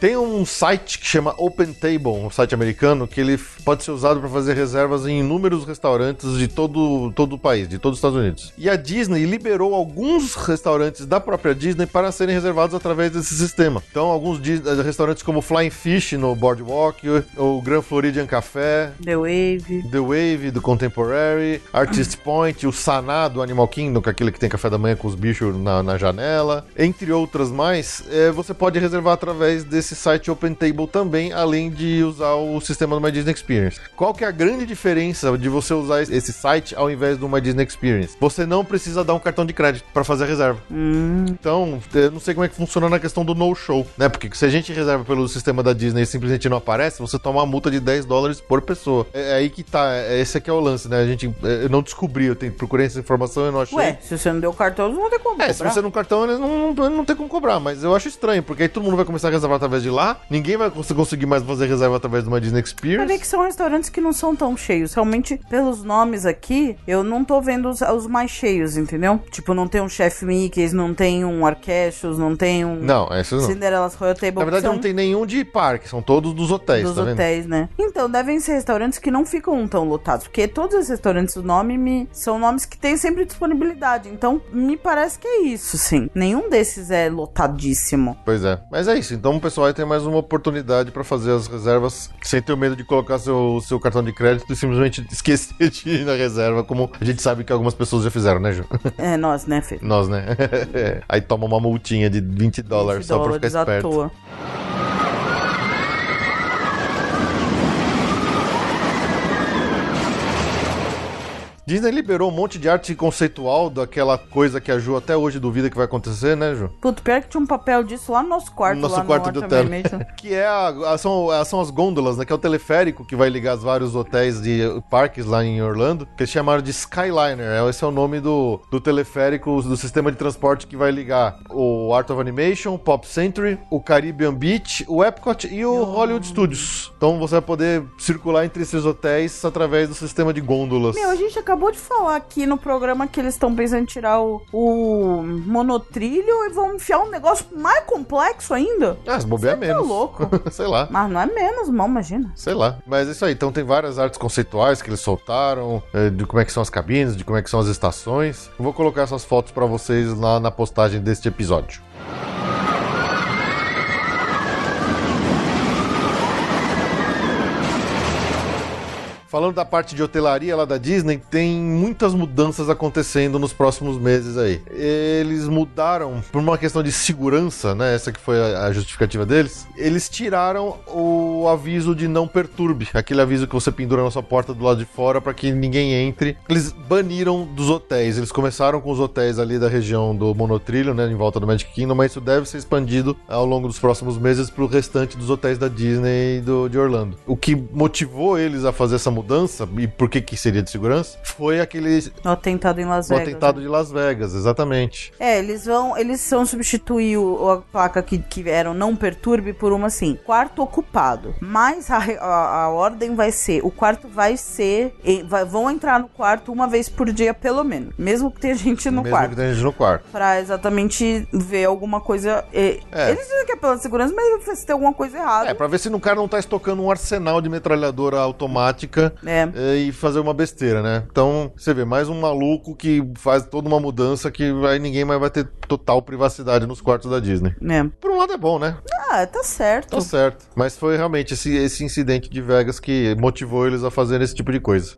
Tem um site que chama Open Table, um site americano, que ele pode ser usado para fazer reservas em inúmeros restaurantes de todo, todo o país, de todos os Estados Unidos. E a Disney liberou alguns restaurantes da própria Disney para serem reservados através desse sistema. Então, alguns restaurantes como Flying Fish no Boardwalk, o Grand Floridian Café, The Wave, The Wave do Contemporary, Artist Point, o Saná do Animal Kingdom, que é aquele que tem café da manhã com os bichos na, na janela, entre outras mais, é, você pode reservar através desse esse site Open Table também, além de usar o sistema do My Disney Experience. Qual que é a grande diferença de você usar esse site ao invés do My Disney Experience? Você não precisa dar um cartão de crédito para fazer a reserva. Hum. Então, eu não sei como é que funciona na questão do no-show, né? Porque se a gente reserva pelo sistema da Disney e simplesmente não aparece, você toma uma multa de 10 dólares por pessoa. É, é aí que tá, é, esse aqui é o lance, né? A gente, é, eu não descobri, eu tenho, procurei essa informação e não achei. Ué, se você não deu cartão, não tem como É, cobrar. se você não cartão, eles não, não, não tem como cobrar, mas eu acho estranho, porque aí todo mundo vai começar a reservar através de lá, ninguém vai cons- conseguir mais fazer reserva através de uma Disney Mas é Experience. que são restaurantes que não são tão cheios. Realmente, pelos nomes aqui, eu não tô vendo os, os mais cheios, entendeu? Tipo, não tem um Chef Mickey's, não tem um Arquechos, não tem um Não, esses não. Cinderella's Royal Table. Na verdade, são não tem nenhum de parque, são todos dos hotéis, dos tá vendo? hotéis, né? Então, devem ser restaurantes que não ficam tão lotados. Porque todos os restaurantes, o nome me, são nomes que têm sempre disponibilidade. Então, me parece que é isso, sim. Nenhum desses é lotadíssimo. Pois é. Mas é isso. Então o vai ter mais uma oportunidade pra fazer as reservas sem ter o medo de colocar seu, seu cartão de crédito e simplesmente esquecer de ir na reserva, como a gente sabe que algumas pessoas já fizeram, né, Ju? É, nós, né, Fê? Nós, né? Aí toma uma multinha de 20 dólares 20 só pra ficar dólares à esperto. toa. Disney liberou um monte de arte conceitual daquela coisa que a Ju até hoje duvida que vai acontecer, né, Ju? Puto, pior que tinha um papel disso lá no nosso quarto, Nosso lá quarto no de Art hotel. Que é a, a- são, a- são as gôndolas, né? Que é o teleférico que vai ligar os vários hotéis de parques lá em Orlando, que eles chamaram de Skyliner. é- Esse é o nome do, do teleférico, do sistema de transporte que vai ligar o Art of Animation, o Pop Century, o Caribbean Beach, o Epcot e o Hollywood Studios. Então você vai poder circular entre esses hotéis através do sistema de gôndolas. Meu, a gente acabou de falar aqui no programa que eles estão pensando em tirar o, o monotrilho e vão enfiar um negócio mais complexo ainda. Ah, se bobear tá menos. louco. Sei lá. Mas não é menos, não, imagina. Sei lá. Mas é isso aí. Então tem várias artes conceituais que eles soltaram, eh, de como é que são as cabines, de como é que são as estações. Eu vou colocar essas fotos pra vocês lá na postagem deste episódio. Falando da parte de hotelaria lá da Disney, tem muitas mudanças acontecendo nos próximos meses aí. Eles mudaram por uma questão de segurança, né? Essa que foi a justificativa deles. Eles tiraram o aviso de não perturbe, aquele aviso que você pendura na sua porta do lado de fora para que ninguém entre. Eles baniram dos hotéis. Eles começaram com os hotéis ali da região do monotrilho, né, em volta do Magic Kingdom, mas isso deve ser expandido ao longo dos próximos meses para o restante dos hotéis da Disney e do, de Orlando. O que motivou eles a fazer essa mudança e por que que seria de segurança foi aquele O atentado em Las o Vegas. atentado de Las Vegas, exatamente. É, eles vão, eles vão substituir o- a placa que, que eram não perturbe por uma assim, quarto ocupado. Mas a, a, a ordem vai ser, o quarto vai ser, vai- vão entrar no quarto uma vez por dia pelo menos, mesmo que tenha gente no Mesmo quarto. que tenha gente no quarto. Pra exatamente ver alguma coisa. e- É. Eles dizem que é pela segurança, mas se tem alguma coisa errada. É, pra ver se o cara não tá estocando um arsenal de metralhadora automática É. é, e fazer uma besteira, né? Então, você vê, mais um maluco que faz toda uma mudança que aí ninguém mais vai ter total privacidade nos quartos da Disney. É. Por um lado é bom, né? Ah, tá certo. Tá certo. Mas foi realmente esse, esse incidente de Vegas que motivou eles a fazerem esse tipo de coisa.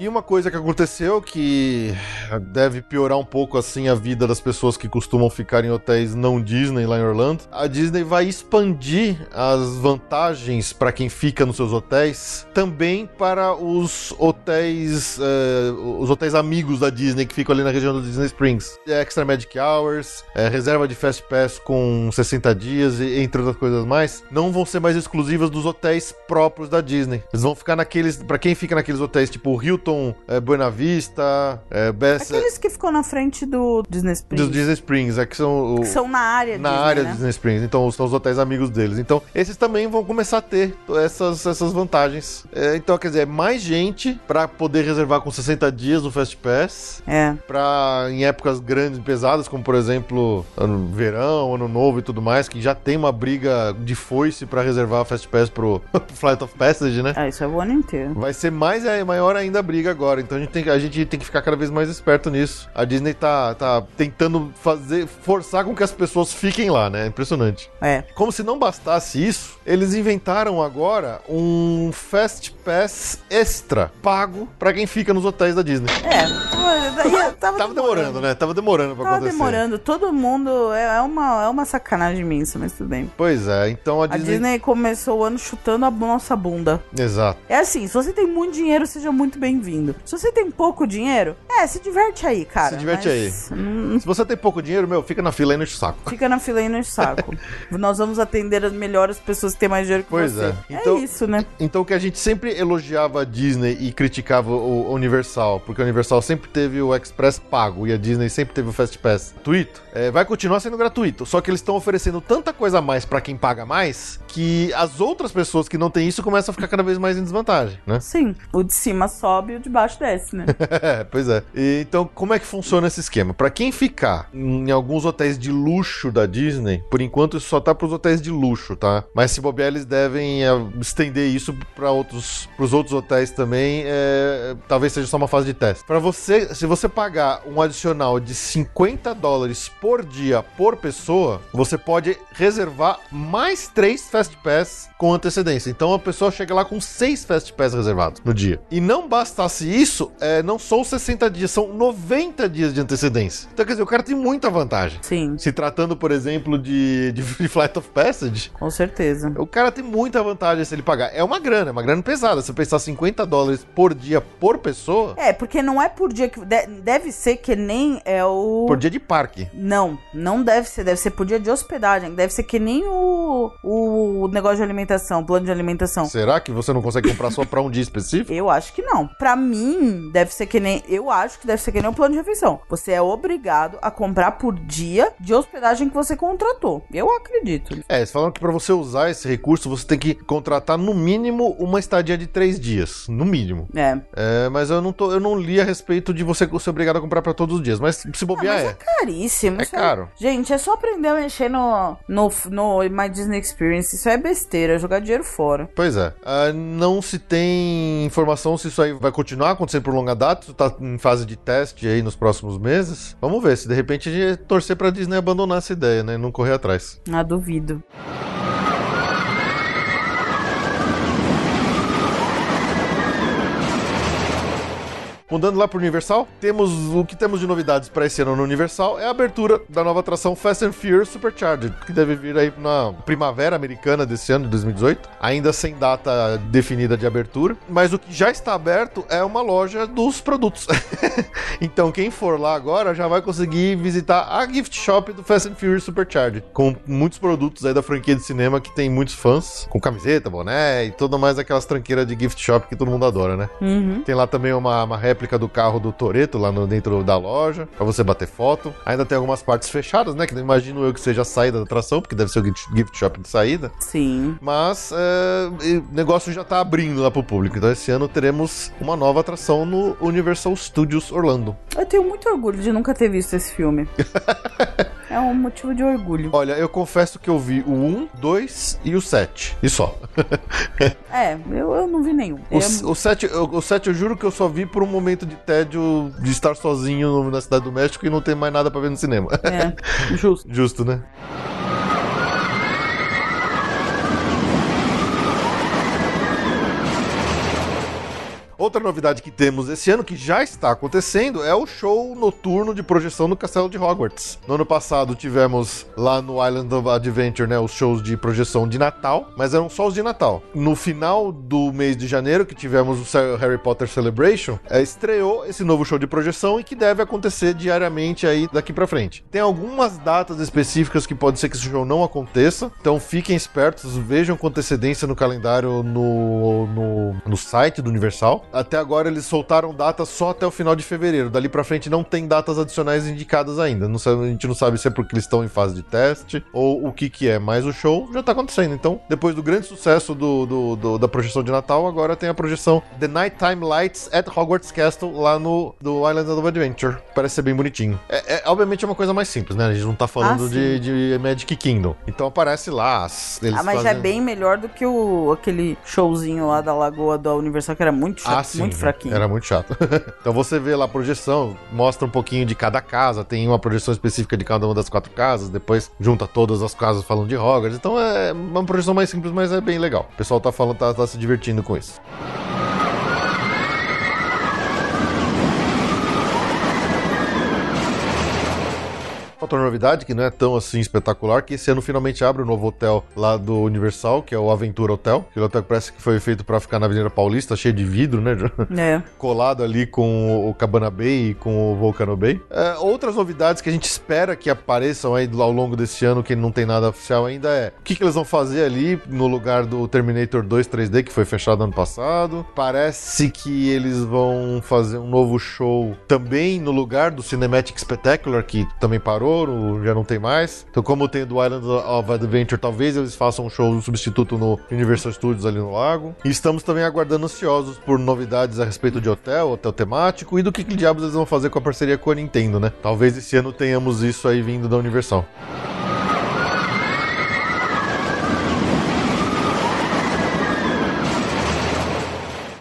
E uma coisa que aconteceu que deve piorar um pouco assim a vida das pessoas que costumam ficar em hotéis não Disney lá em Orlando. A Disney vai expandir as vantagens para quem fica nos seus hotéis também para os hotéis, eh, os hotéis amigos da Disney que ficam ali na região do Disney Springs. Extra Magic Hours, eh, reserva de Fast Pass com 60 dias e entre outras coisas mais, não vão ser mais exclusivas dos hotéis próprios da Disney. Eles vão ficar naqueles, para quem fica naqueles hotéis tipo Hilton, eh, Buena Vista, eh, Best, Aqueles que ficam na frente do Disney Springs. dos Disney Springs, é que são o- que são na área na Disney, área né? Disney Springs. Então, são os hotéis amigos deles. Então, esses também vão começar a ter essas, essas vantagens. É, então, quer dizer, mais gente pra poder reservar com 60 dias o Fast Pass. É. Pra, em épocas grandes e pesadas, como por exemplo, ano, verão, ano novo e tudo mais, que já tem uma briga de foice pra reservar o Fast Pass pro, pro Flight of Passage, né? Ah, isso é o ano inteiro. Vai ser mais é, maior ainda a briga agora. Então a gente, tem, que- a gente tem que ficar cada vez mais esperto nisso. A Disney tá, tá tentando fazer, forçar com que as pessoas fiquem lá, né? Impressionante. É. Como se não bastasse isso, eles inventaram agora um Fast Pass extra pago pra quem fica nos hotéis da Disney. É. Tava, tava, Tava demorando, né? Tava demorando pra Tava acontecer. demorando. Todo mundo. É, é uma, é uma sacanagem imensa, mas tudo bem. Pois é, então a A Disney. Disney começou o ano chutando a nossa bunda. Exato. É assim, se você tem muito dinheiro, seja muito bem-vindo. Se você tem pouco dinheiro, é, se diverte aí, cara. Se diverte mas, hum, Se você tem pouco dinheiro, meu, fica na fila aí no saco. Fica na fila e no saco. Nós vamos atender as melhores pessoas que têm mais dinheiro que Pois você. é. Então- isso, né? Então que a gente sempre elogiava a Disney e criticava o Universal, porque a Universal sempre teve o Express pago e a Disney sempre teve o Fast Pass gratuito, é, vai continuar sendo gratuito. Só que eles estão oferecendo tanta coisa a mais pra quem paga mais que as outras pessoas que não têm isso começam a ficar cada vez mais em desvantagem, né? Sim. O de cima sobe e o de baixo desce, né? É, pois é. E, então, como é que funciona esse esquema? Pra quem ficar em alguns hotéis de luxo da Disney, por enquanto isso só tá pros hotéis de luxo, tá? Mas se bobear, eles devem é, estender isso para outros, pros outros hotéis também. é, talvez seja só uma fase de teste. Você você, se você pagar um adicional de 50 dólares por dia por pessoa, você pode reservar mais três Fast Pass com antecedência. Então a pessoa chega lá com seis Fast Pass reservados no dia. E não bastasse isso, é, não são 60 dias, são 90 dias de antecedência. Então quer dizer, o cara tem muita vantagem. Sim, Se tratando, por exemplo, de, de Flight of Passage, com certeza. o cara tem muita vantagem se ele pagar. É uma grana, é uma grana pesada. Se pensar 50 dólares por dia por pessoa, É, porque não é por dia que. de- deve ser que nem é o. por dia de parque. Não, não deve ser. Deve ser por dia de hospedagem. Deve ser que nem o, o negócio de alimentação, plano de alimentação. Será que você não consegue comprar só pra um dia específico? Eu acho que não. Pra mim, deve ser que nem. Eu acho que deve ser que nem o plano de refeição. Você é obrigado a comprar por dia de hospedagem que você contratou. Eu acredito. É, eles falaram que pra você usar esse recurso, você tem que contratar no mínimo uma estadia de três dias. No mínimo. É. É, mas eu não, tô, eu não li a respeito de você ser obrigado a comprar pra todos os dias. Mas se bobear, mas é é. caríssimo. É Isso caro. Gente, é só aprender a mexer no, no, no My Disney Experience. Isso é besteira, é jogar dinheiro fora. Pois é. Ah, não se tem informação se isso aí vai continuar acontecendo por longa data, isso tá em fase de teste aí nos próximos meses. Vamos ver, se de repente a gente torcer pra Disney abandonar essa ideia, né? E não correr atrás. Ah, duvido. Mudando lá pro Universal, temos o que temos de novidades para esse ano no Universal é a abertura da nova atração Fast and Furious Supercharged, que deve vir aí na primavera americana desse ano, de 2018, ainda sem data definida de abertura, mas o que já está aberto é uma loja dos produtos. então quem for lá agora já vai conseguir visitar a gift shop do Fast and Furious Supercharged, com muitos produtos aí da franquia de cinema que tem muitos fãs, com camiseta, boné e toda mais aquelas tranqueiras de gift shop que todo mundo adora, né? Uhum. Tem lá também uma, uma réplica do carro do Toreto lá no, dentro da loja, pra você bater foto. Ainda tem algumas partes fechadas, né? Que não imagino eu que seja a saída da atração, porque deve ser o gift shop de saída. Sim. Mas é, o negócio já tá abrindo lá pro público. Então esse ano teremos uma nova atração no Universal Studios Orlando. Eu tenho muito orgulho de nunca ter visto esse filme. é um motivo de orgulho. Olha, eu confesso que eu vi o 1, 2 e o 7. E só. É, eu, eu não vi nenhum. O, Eu- o 7, eu- o 7 eu juro que eu só vi por um momento de tédio de estar sozinho na cidade do México e não ter mais nada pra ver no cinema. É, justo. Justo, né? Outra novidade que temos esse ano, que já está acontecendo, é o show noturno de projeção no Castelo de Hogwarts. No ano passado tivemos lá no Island of Adventure, né, os shows de projeção de Natal, mas eram só os de Natal. No final do mês de janeiro, que tivemos o Harry Potter Celebration, é, estreou esse novo show de projeção e que deve acontecer diariamente aí daqui pra frente. Tem algumas datas específicas que pode ser que esse show não aconteça, então fiquem espertos, vejam com antecedência no calendário no, no, no site do Universal. Até agora eles soltaram datas só até o final de fevereiro. Dali pra frente não tem datas adicionais indicadas ainda. Não sabe- a gente não sabe se é porque eles estão em fase de teste ou o que que é, mas o show já tá acontecendo. Então, depois do grande sucesso do, do- do- da projeção de Natal, agora tem a projeção The Nighttime Lights at Hogwarts Castle lá no do Island of Adventure. Parece ser bem bonitinho. É, é- obviamente é uma coisa mais simples, né? A gente não tá falando Ah, de, de Magic Kingdom. Então aparece lá. Eles Ah, mas já é bem melhor do que o, aquele showzinho lá da Lagoa da Universal, que era muito chato, Ah, sim. muito fraquinho. Era muito chato. então você vê lá a projeção, mostra um pouquinho de cada casa, tem uma projeção específica de cada uma das quatro casas, depois junta todas as casas falando de Hogwarts. Então é uma projeção mais simples, mas é bem legal. O pessoal tá falando, tá, tá se divertindo com isso. Outra novidade que não é tão assim espetacular, que esse ano finalmente abre o novo hotel lá do Universal, que é o Aventura Hotel. Aquele hotel que parece que foi feito pra ficar na Avenida Paulista, cheio de vidro, né? É. colado ali com o Cabana Bay e com o Volcano Bay. É, outras novidades que a gente espera que apareçam aí ao longo desse ano, que não tem nada oficial ainda, é o que, que eles vão fazer ali no lugar do Terminator 2 3D, que foi fechado ano passado. Parece que eles vão fazer um novo show também no lugar do Cinematic Spectacular, que também parou, já não tem mais. Então, como tem do Island of Adventure, talvez eles façam um show substituto no Universal Studios ali no lago. E estamos também aguardando ansiosos por novidades a respeito de hotel, hotel temático e do que, que diabos eles vão fazer com a parceria com a Nintendo, né? Talvez esse ano tenhamos isso aí vindo da Universal.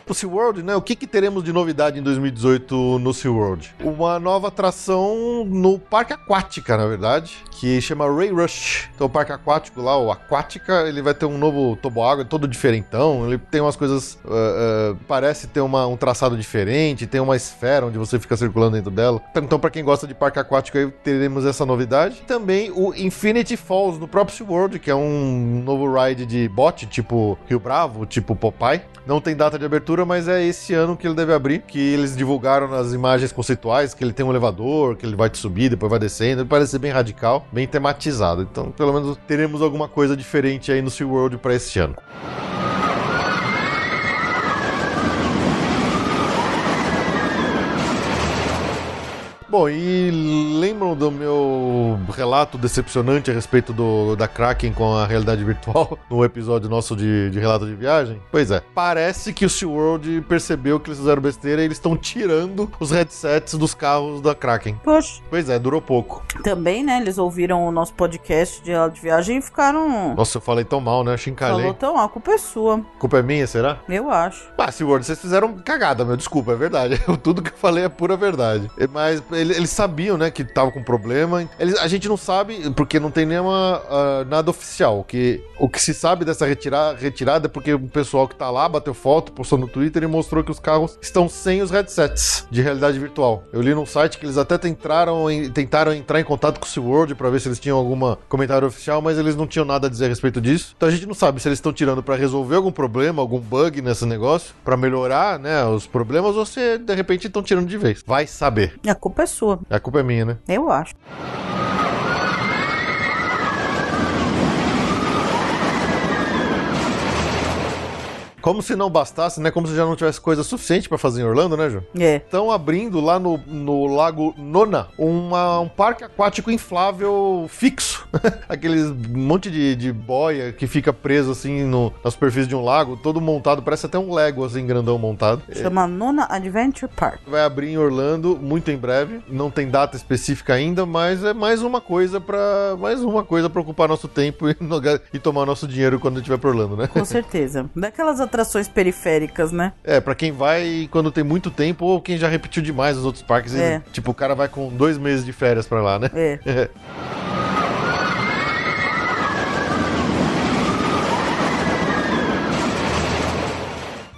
Pro SeaWorld, né? O que, que teremos de novidade em 2018 no SeaWorld? Uma nova atração no Parque Aquática, na verdade, que chama Ray Rush. Então, o Parque Aquático lá, o Aquática, ele vai ter um novo toboágua todo diferentão. Ele tem umas coisas. Uh, uh, parece ter uma, um traçado diferente, tem uma esfera onde você fica circulando dentro dela. Então, para quem gosta de parque aquático, aí teremos essa novidade. Também o Infinity Falls no próprio SeaWorld, que é um novo ride de bote, tipo Rio Bravo, tipo Popeye. Não tem data de abertura, mas é esse ano que ele deve abrir. Que eles divulgaram nas imagens conceituais que ele tem um elevador, que ele vai te subir, depois vai descendo. Ele parece ser bem radical, bem tematizado. Então, pelo menos teremos alguma coisa diferente aí no SeaWorld para esse ano. Bom, e lembram do meu relato decepcionante a respeito do, da Kraken com a realidade virtual no episódio nosso de, de relato de viagem? Pois é, parece que o SeaWorld percebeu que eles fizeram besteira e eles estão tirando os headsets dos carros da Kraken. Poxa. Pois é, durou pouco. Também, né? Eles ouviram o nosso podcast de relato de viagem e ficaram. Nossa, eu falei tão mal, né? Chincalei. Falou tão, a culpa é sua. A culpa é minha, será? Eu acho. Ah, SeaWorld, vocês fizeram cagada, meu. Desculpa, é verdade. Tudo que eu falei é pura verdade. Mas eles sabiam, né, que tava com problema. Eles, a gente não sabe, porque não tem nenhuma uh, nada oficial. Que, o que se sabe dessa retira, retirada é porque o pessoal que tá lá bateu foto, postou no Twitter e mostrou que os carros estão sem os headsets de realidade virtual. Eu li num site que eles até tentaram, em, tentaram entrar em contato com o SeaWorld para ver se eles tinham algum comentário oficial, mas eles não tinham nada a dizer a respeito disso. Então a gente não sabe se eles estão tirando para resolver algum problema, algum bug nesse negócio, para melhorar, né, os problemas, ou se de repente estão tirando de vez. Vai saber. A culpa é sua. A culpa é minha, né? Eu acho. Como se não bastasse, né? Como se já não tivesse coisa suficiente para fazer em Orlando, né, Ju? É. Estão abrindo lá no, no Lago Nona uma, um parque aquático inflável fixo. Aqueles monte de, de boia que fica preso assim no, na superfície de um lago, todo montado, parece até um Lego assim, grandão montado. Chama Nona Adventure Park. Vai abrir em Orlando muito em breve. Não tem data específica ainda, mas é mais uma coisa para mais uma coisa para ocupar nosso tempo e, e tomar nosso dinheiro quando a gente vai para Orlando, né? Com certeza. Daquelas atrações periféricas, né? É, pra quem vai quando tem muito tempo ou quem já repetiu demais os outros parques. e, É. tipo, o cara vai com dois meses de férias pra lá, né? É.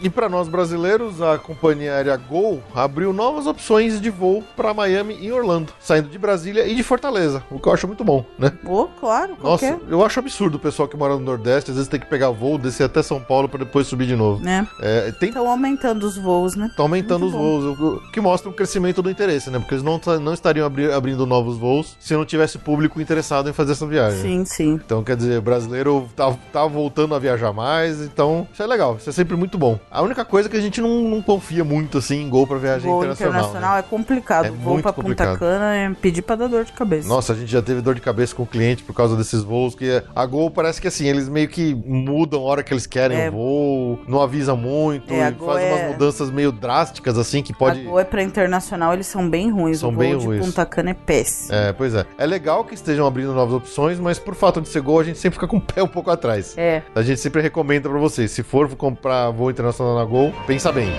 E pra nós brasileiros, a companhia aérea Gol abriu novas opções de voo pra Miami e Orlando, saindo de Brasília e de Fortaleza, o que eu acho muito bom, né? Ô, claro, Nossa, qualquer. eu acho absurdo o pessoal que mora no Nordeste, às vezes tem que pegar voo, descer até São Paulo pra depois subir de novo. Né? É, tem Estão aumentando os voos, né? Tá aumentando Muito os voos, o- o que mostra um crescimento do interesse, né? Porque eles não, tá- não estariam abri- abrindo novos voos se não tivesse público interessado em fazer essa viagem. Sim, sim. Então, quer dizer, o brasileiro tá, tá voltando a viajar mais, então isso é legal, isso é sempre muito bom. A única coisa é que a gente não, não confia muito assim em gol pra viagem Voo internacional. internacional né? é complicado. É Voo pra Punta. Cana é pedir pra dar dor de cabeça. Nossa, a gente já teve dor de cabeça com o cliente por causa desses voos, que a Gol parece que assim, eles meio que mudam a hora que eles querem É. o voo, não avisa muito, É, e Gol faz umas é- mudanças meio drásticas assim, que pode... A Gol é pra internacional, eles são bem ruins. São o voo bem de ruins. Punta Cana é péssimo. É, pois é. É legal que estejam abrindo novas opções, mas por fato de ser gol, a gente sempre fica com o pé um pouco atrás. É. A gente sempre recomenda pra vocês, se for comprar voo internacional na Gol, pensa bem.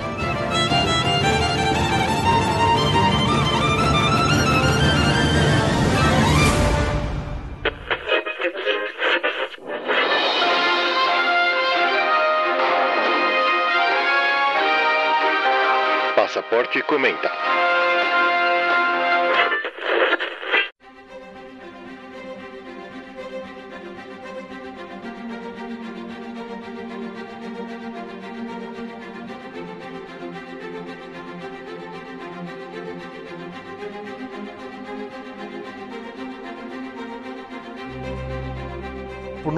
Passaporte comenta.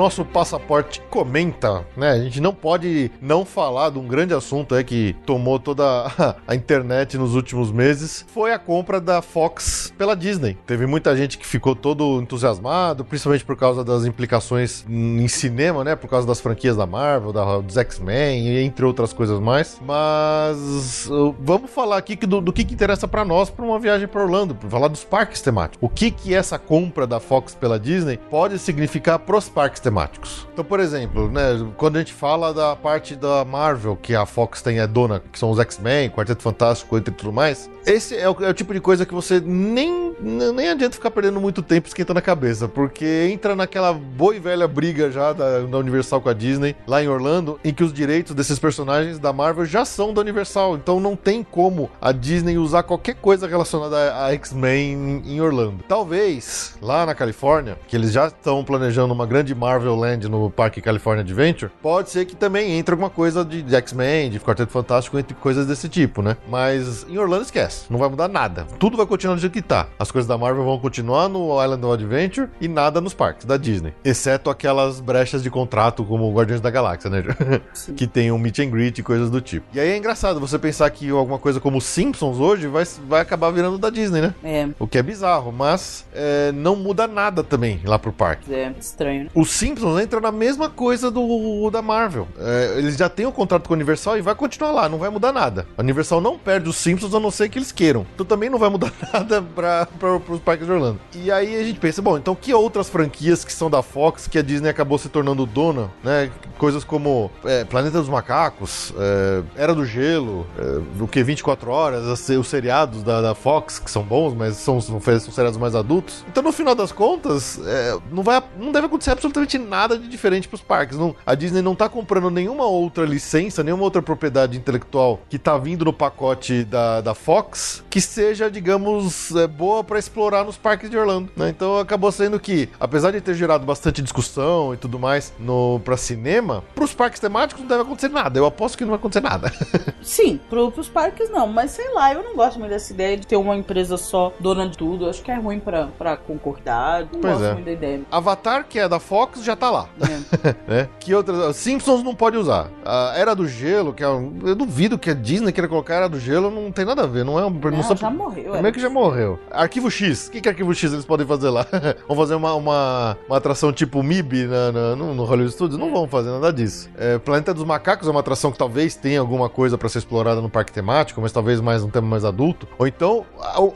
Nosso passaporte comenta, né? A gente não pode não falar de um grande assunto aí que tomou toda a- internet nos últimos meses, foi a compra da Fox pela Disney. Teve muita gente que ficou todo entusiasmado, principalmente por causa das implicações em cinema, né? Por causa das franquias da Marvel, da, dos X-Men, entre outras coisas mais. Mas uh, vamos falar aqui do, do que, que interessa pra nós para uma viagem para Orlando, pra falar dos parques temáticos. O que que essa compra da Fox pela Disney pode significar pros parques parques temáticos. Então, por exemplo, né, quando a gente fala da parte da Marvel, que a Fox tem é dona, que são os X-Men, Quarteto Fantástico e tudo mais, esse é o, é o tipo de coisa que você nem, nem adianta ficar perdendo muito tempo esquentando a cabeça, porque entra naquela boa e velha briga já da, da Universal com a Disney, lá em Orlando, em que os direitos desses personagens da Marvel já são da Universal, então não tem como a Disney usar qualquer coisa relacionada a, a X-Men em, em Orlando. Talvez lá na Califórnia, que eles já estão planejando uma grande Marvel Land no Parque California Adventure, pode ser que também entre alguma coisa de, de X-Men, de Quarteto Fantástico, entre coisas desse tipo, né? Mas em Orlando esquece, não vai mudar nada. Tudo vai continuar do jeito que tá. As coisas da Marvel vão continuar no Island of Adventure e nada nos parques da Disney. Exceto aquelas brechas de contrato como o Guardiões da Galáxia, né? que tem um meet and greet e coisas do tipo. E aí é engraçado você pensar que alguma coisa como Simpsons hoje vai, vai acabar virando da Disney, né? É, O que é bizarro, mas é, não muda nada também lá pro parque. é estranho, né? Os Simpsons entram na mesma coisa do da Marvel. É, eles já têm um contrato com a Universal e vai continuar lá, não vai mudar nada. A Universal não perde os Simpsons a não ser que eles queiram. Então também não vai mudar nada para os parques de Orlando. E aí a gente pensa, bom, então que outras franquias que são da Fox que a Disney acabou se tornando dona, né? Coisas como é, Planeta dos Macacos, é, Era do Gelo, é, o que 24 horas, as- os seriados da, da Fox que são bons, mas são, são, são seriados mais adultos. Então no final das contas, é, não vai não deve acontecer absolutamente nada de diferente para os parques. Não, a Disney não tá comprando nenhuma outra licença, nenhuma outra propriedade intelectual que tá vindo no pacote da, da Fox que seja, digamos, é, boa para explorar nos parques de Orlando. né? Então acabou sendo que, apesar de ter gerado bastante discussão e tudo mais no para cinema, para os parques temáticos não deve acontecer nada. Eu aposto que não vai acontecer nada. Sim, pro, pros parques não, mas sei lá, eu não gosto muito dessa ideia de ter uma empresa só dona de tudo. Eu acho que é ruim pra, pra concordar. Não Pois gosto é. muito da ideia. Avatar, que é da Fox, já tá lá. né? né? Que outras. Simpsons não pode usar. A Era do Gelo, que é um. Eu duvido que a Disney queira colocar Era do Gelo, não tem nada a ver. Não é Não, Não, já morreu. É. que já morreu. Arquivo X. O que, que Arquivo X eles podem fazer lá? vão fazer uma, uma, uma atração tipo MIB na, na- no, no Hollywood Studios? Não vão fazer nada disso. É, Planeta dos Macacos é uma atração que talvez tenha alguma coisa pra ser explorada no parque temático, mas talvez mais um tema mais adulto. Ou então,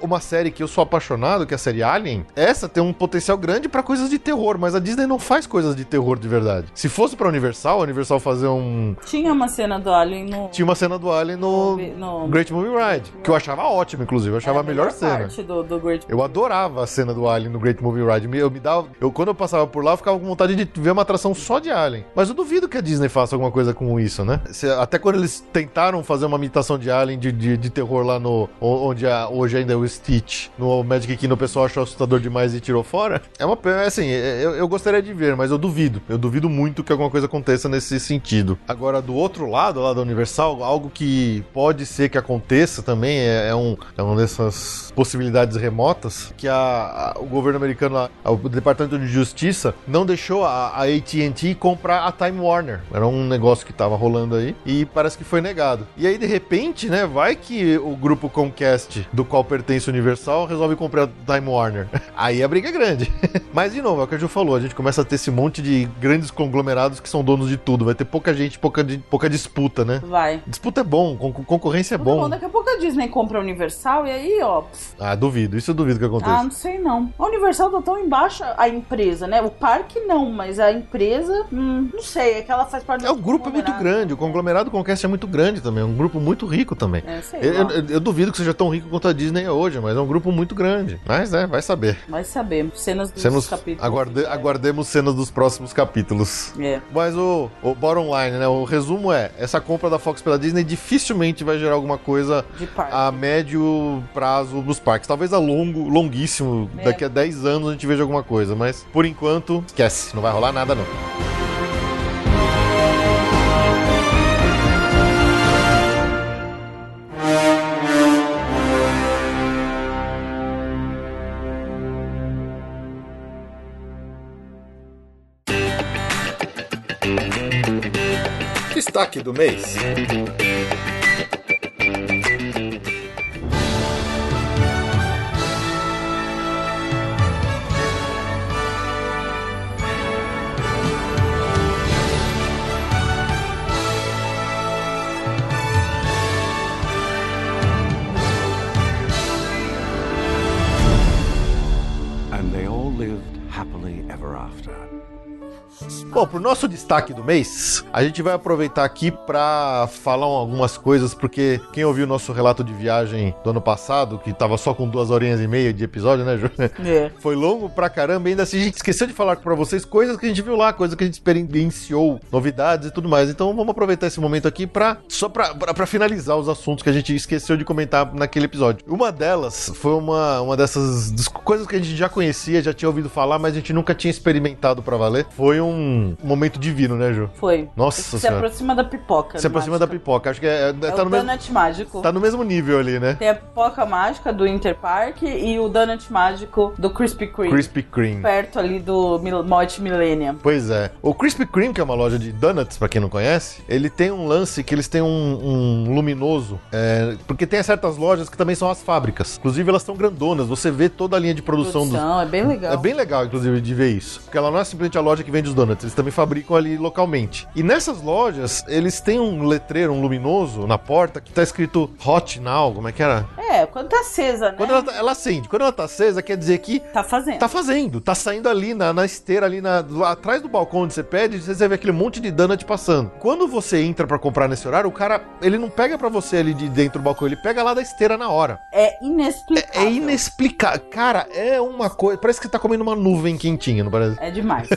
uma série que eu sou apaixonado, que é a série Alien, essa tem um potencial grande pra coisas de terror, mas a Disney não faz coisas de terror de verdade. Se fosse pra Universal, a Universal fazer um. Tinha uma cena do Alien no. Tinha uma cena do Alien no. no- Great Movie Ride, que eu achava ótimo, inclusive. Eu achava é a melhor cena. parte do, do Great Eu adorava a cena do Alien no Great Movie Ride. Eu me dava, eu quando eu passava por lá, eu ficava com vontade de ver uma atração só de Alien. Mas eu duvido que a Disney faça alguma coisa com isso, né? Até quando eles tentaram fazer uma imitação de Alien de, de, de terror lá no onde a- hoje ainda é o Stitch, no Magic Kingdom, o pessoal achou assustador demais e tirou fora. É uma pena, assim, eu, eu gostaria de ver, mas eu duvido. Eu duvido muito que alguma coisa aconteça nesse sentido. Agora, do outro lado, lá da Universal, algo que pode ser que aconteça também é, é um, é uma dessas possibilidades remotas que a, a- o governo americano, lá, o Departamento de Justiça, não deixou a, a AT&T comprar a Time Warner. Era um negócio que tava rolando aí e parece que foi negado. E aí, de repente, né, vai que o grupo Comcast, do qual pertence o Universal, resolve comprar a Time Warner. Aí a briga é grande. Mas, de novo, é o que a Ju falou, a gente começa a ter esse monte de grandes conglomerados que são donos de tudo. Vai ter pouca gente, pouca, pouca disputa, né? Vai. Disputa é bom, con- concorrência é Tá bom. Daqui a pouco a Disney compra a Universal e aí, ó. pff, Ah, duvido, isso eu duvido que Ah, aconteça. não sei não. A Universal tá tão embaixo a empresa, né? O parque não, mas a empresa, hum, não sei, é que ela faz parte do É, o grupo é muito grande, o conglomerado Comcast é muito grande também, é um grupo muito rico também. É, sei Eu, eu- eu duvido que seja tão rico quanto a Disney é hoje, mas é um grupo muito grande. Mas é, vai saber. Vai saber. Cenas dos capítulos. aguarde- É. Aguardemos cenas dos próximos capítulos. É. Mas o, o bottom line, né? O resumo é: essa compra da Fox pela Disney dificilmente vai gerar alguma coisa De parque. a médio prazo nos parques. Talvez a longo, longuíssimo, É. daqui a 10 anos a gente veja alguma coisa. Mas por enquanto, esquece, não vai rolar nada não. Destaque do mês. Bom, pro nosso destaque do mês, a gente vai aproveitar aqui pra falar algumas coisas, porque quem ouviu o nosso relato de viagem do ano passado, que tava só com duas horinhas e meia de episódio, né, Ju? É. Foi longo pra caramba, ainda assim a gente esqueceu de falar pra vocês coisas que a gente viu lá, coisas que a gente experienciou, novidades e tudo mais. Então vamos aproveitar esse momento aqui pra, só pra finalizar os assuntos que a gente esqueceu de comentar naquele episódio. Uma delas foi uma, uma dessas coisas que a gente já conhecia, já tinha ouvido falar, mas a gente nunca tinha experimentado pra valer. Foi um momento divino, né, Ju? Foi. Nossa Se senhora. aproxima da pipoca. Se aproxima da pipoca. Acho que é, é- É tá, o no mesmo, donut mágico. tá no mesmo nível ali, né? Tem a pipoca mágica do Interpark e o donut mágico do Krispy Kreme. Krispy Kreme. Perto ali do Mil- Mod Millennium. Pois é. O Krispy Kreme, que é uma loja de donuts, pra quem não conhece, ele tem um lance que eles têm um, um luminoso, é, porque tem certas lojas que também são as fábricas. Inclusive, elas são grandonas, você vê toda a linha de produção, dos... Produção, é bem legal. É bem legal, inclusive, de ver isso. Porque ela não é simplesmente a loja que vende os donuts, eles também fabricam ali localmente. E nessas lojas, eles têm um letreiro, um luminoso na porta que tá escrito Hot Now, como é que era? É, quando tá acesa, né? Quando ela, tá- ela acende. Quando ela tá acesa, quer dizer que Tá fazendo. Tá fazendo, tá saindo ali na, na esteira, ali na, atrás do balcão onde você pede, você vê aquele monte de donut passando. Quando você entra pra comprar nesse horário, o cara, ele não pega pra você ali de dentro do balcão, ele pega lá da esteira na hora. É inexplicável. É inexplicável. Cara, é uma coisa. Parece que tá comendo uma nuvem quentinha, não parece? É demais.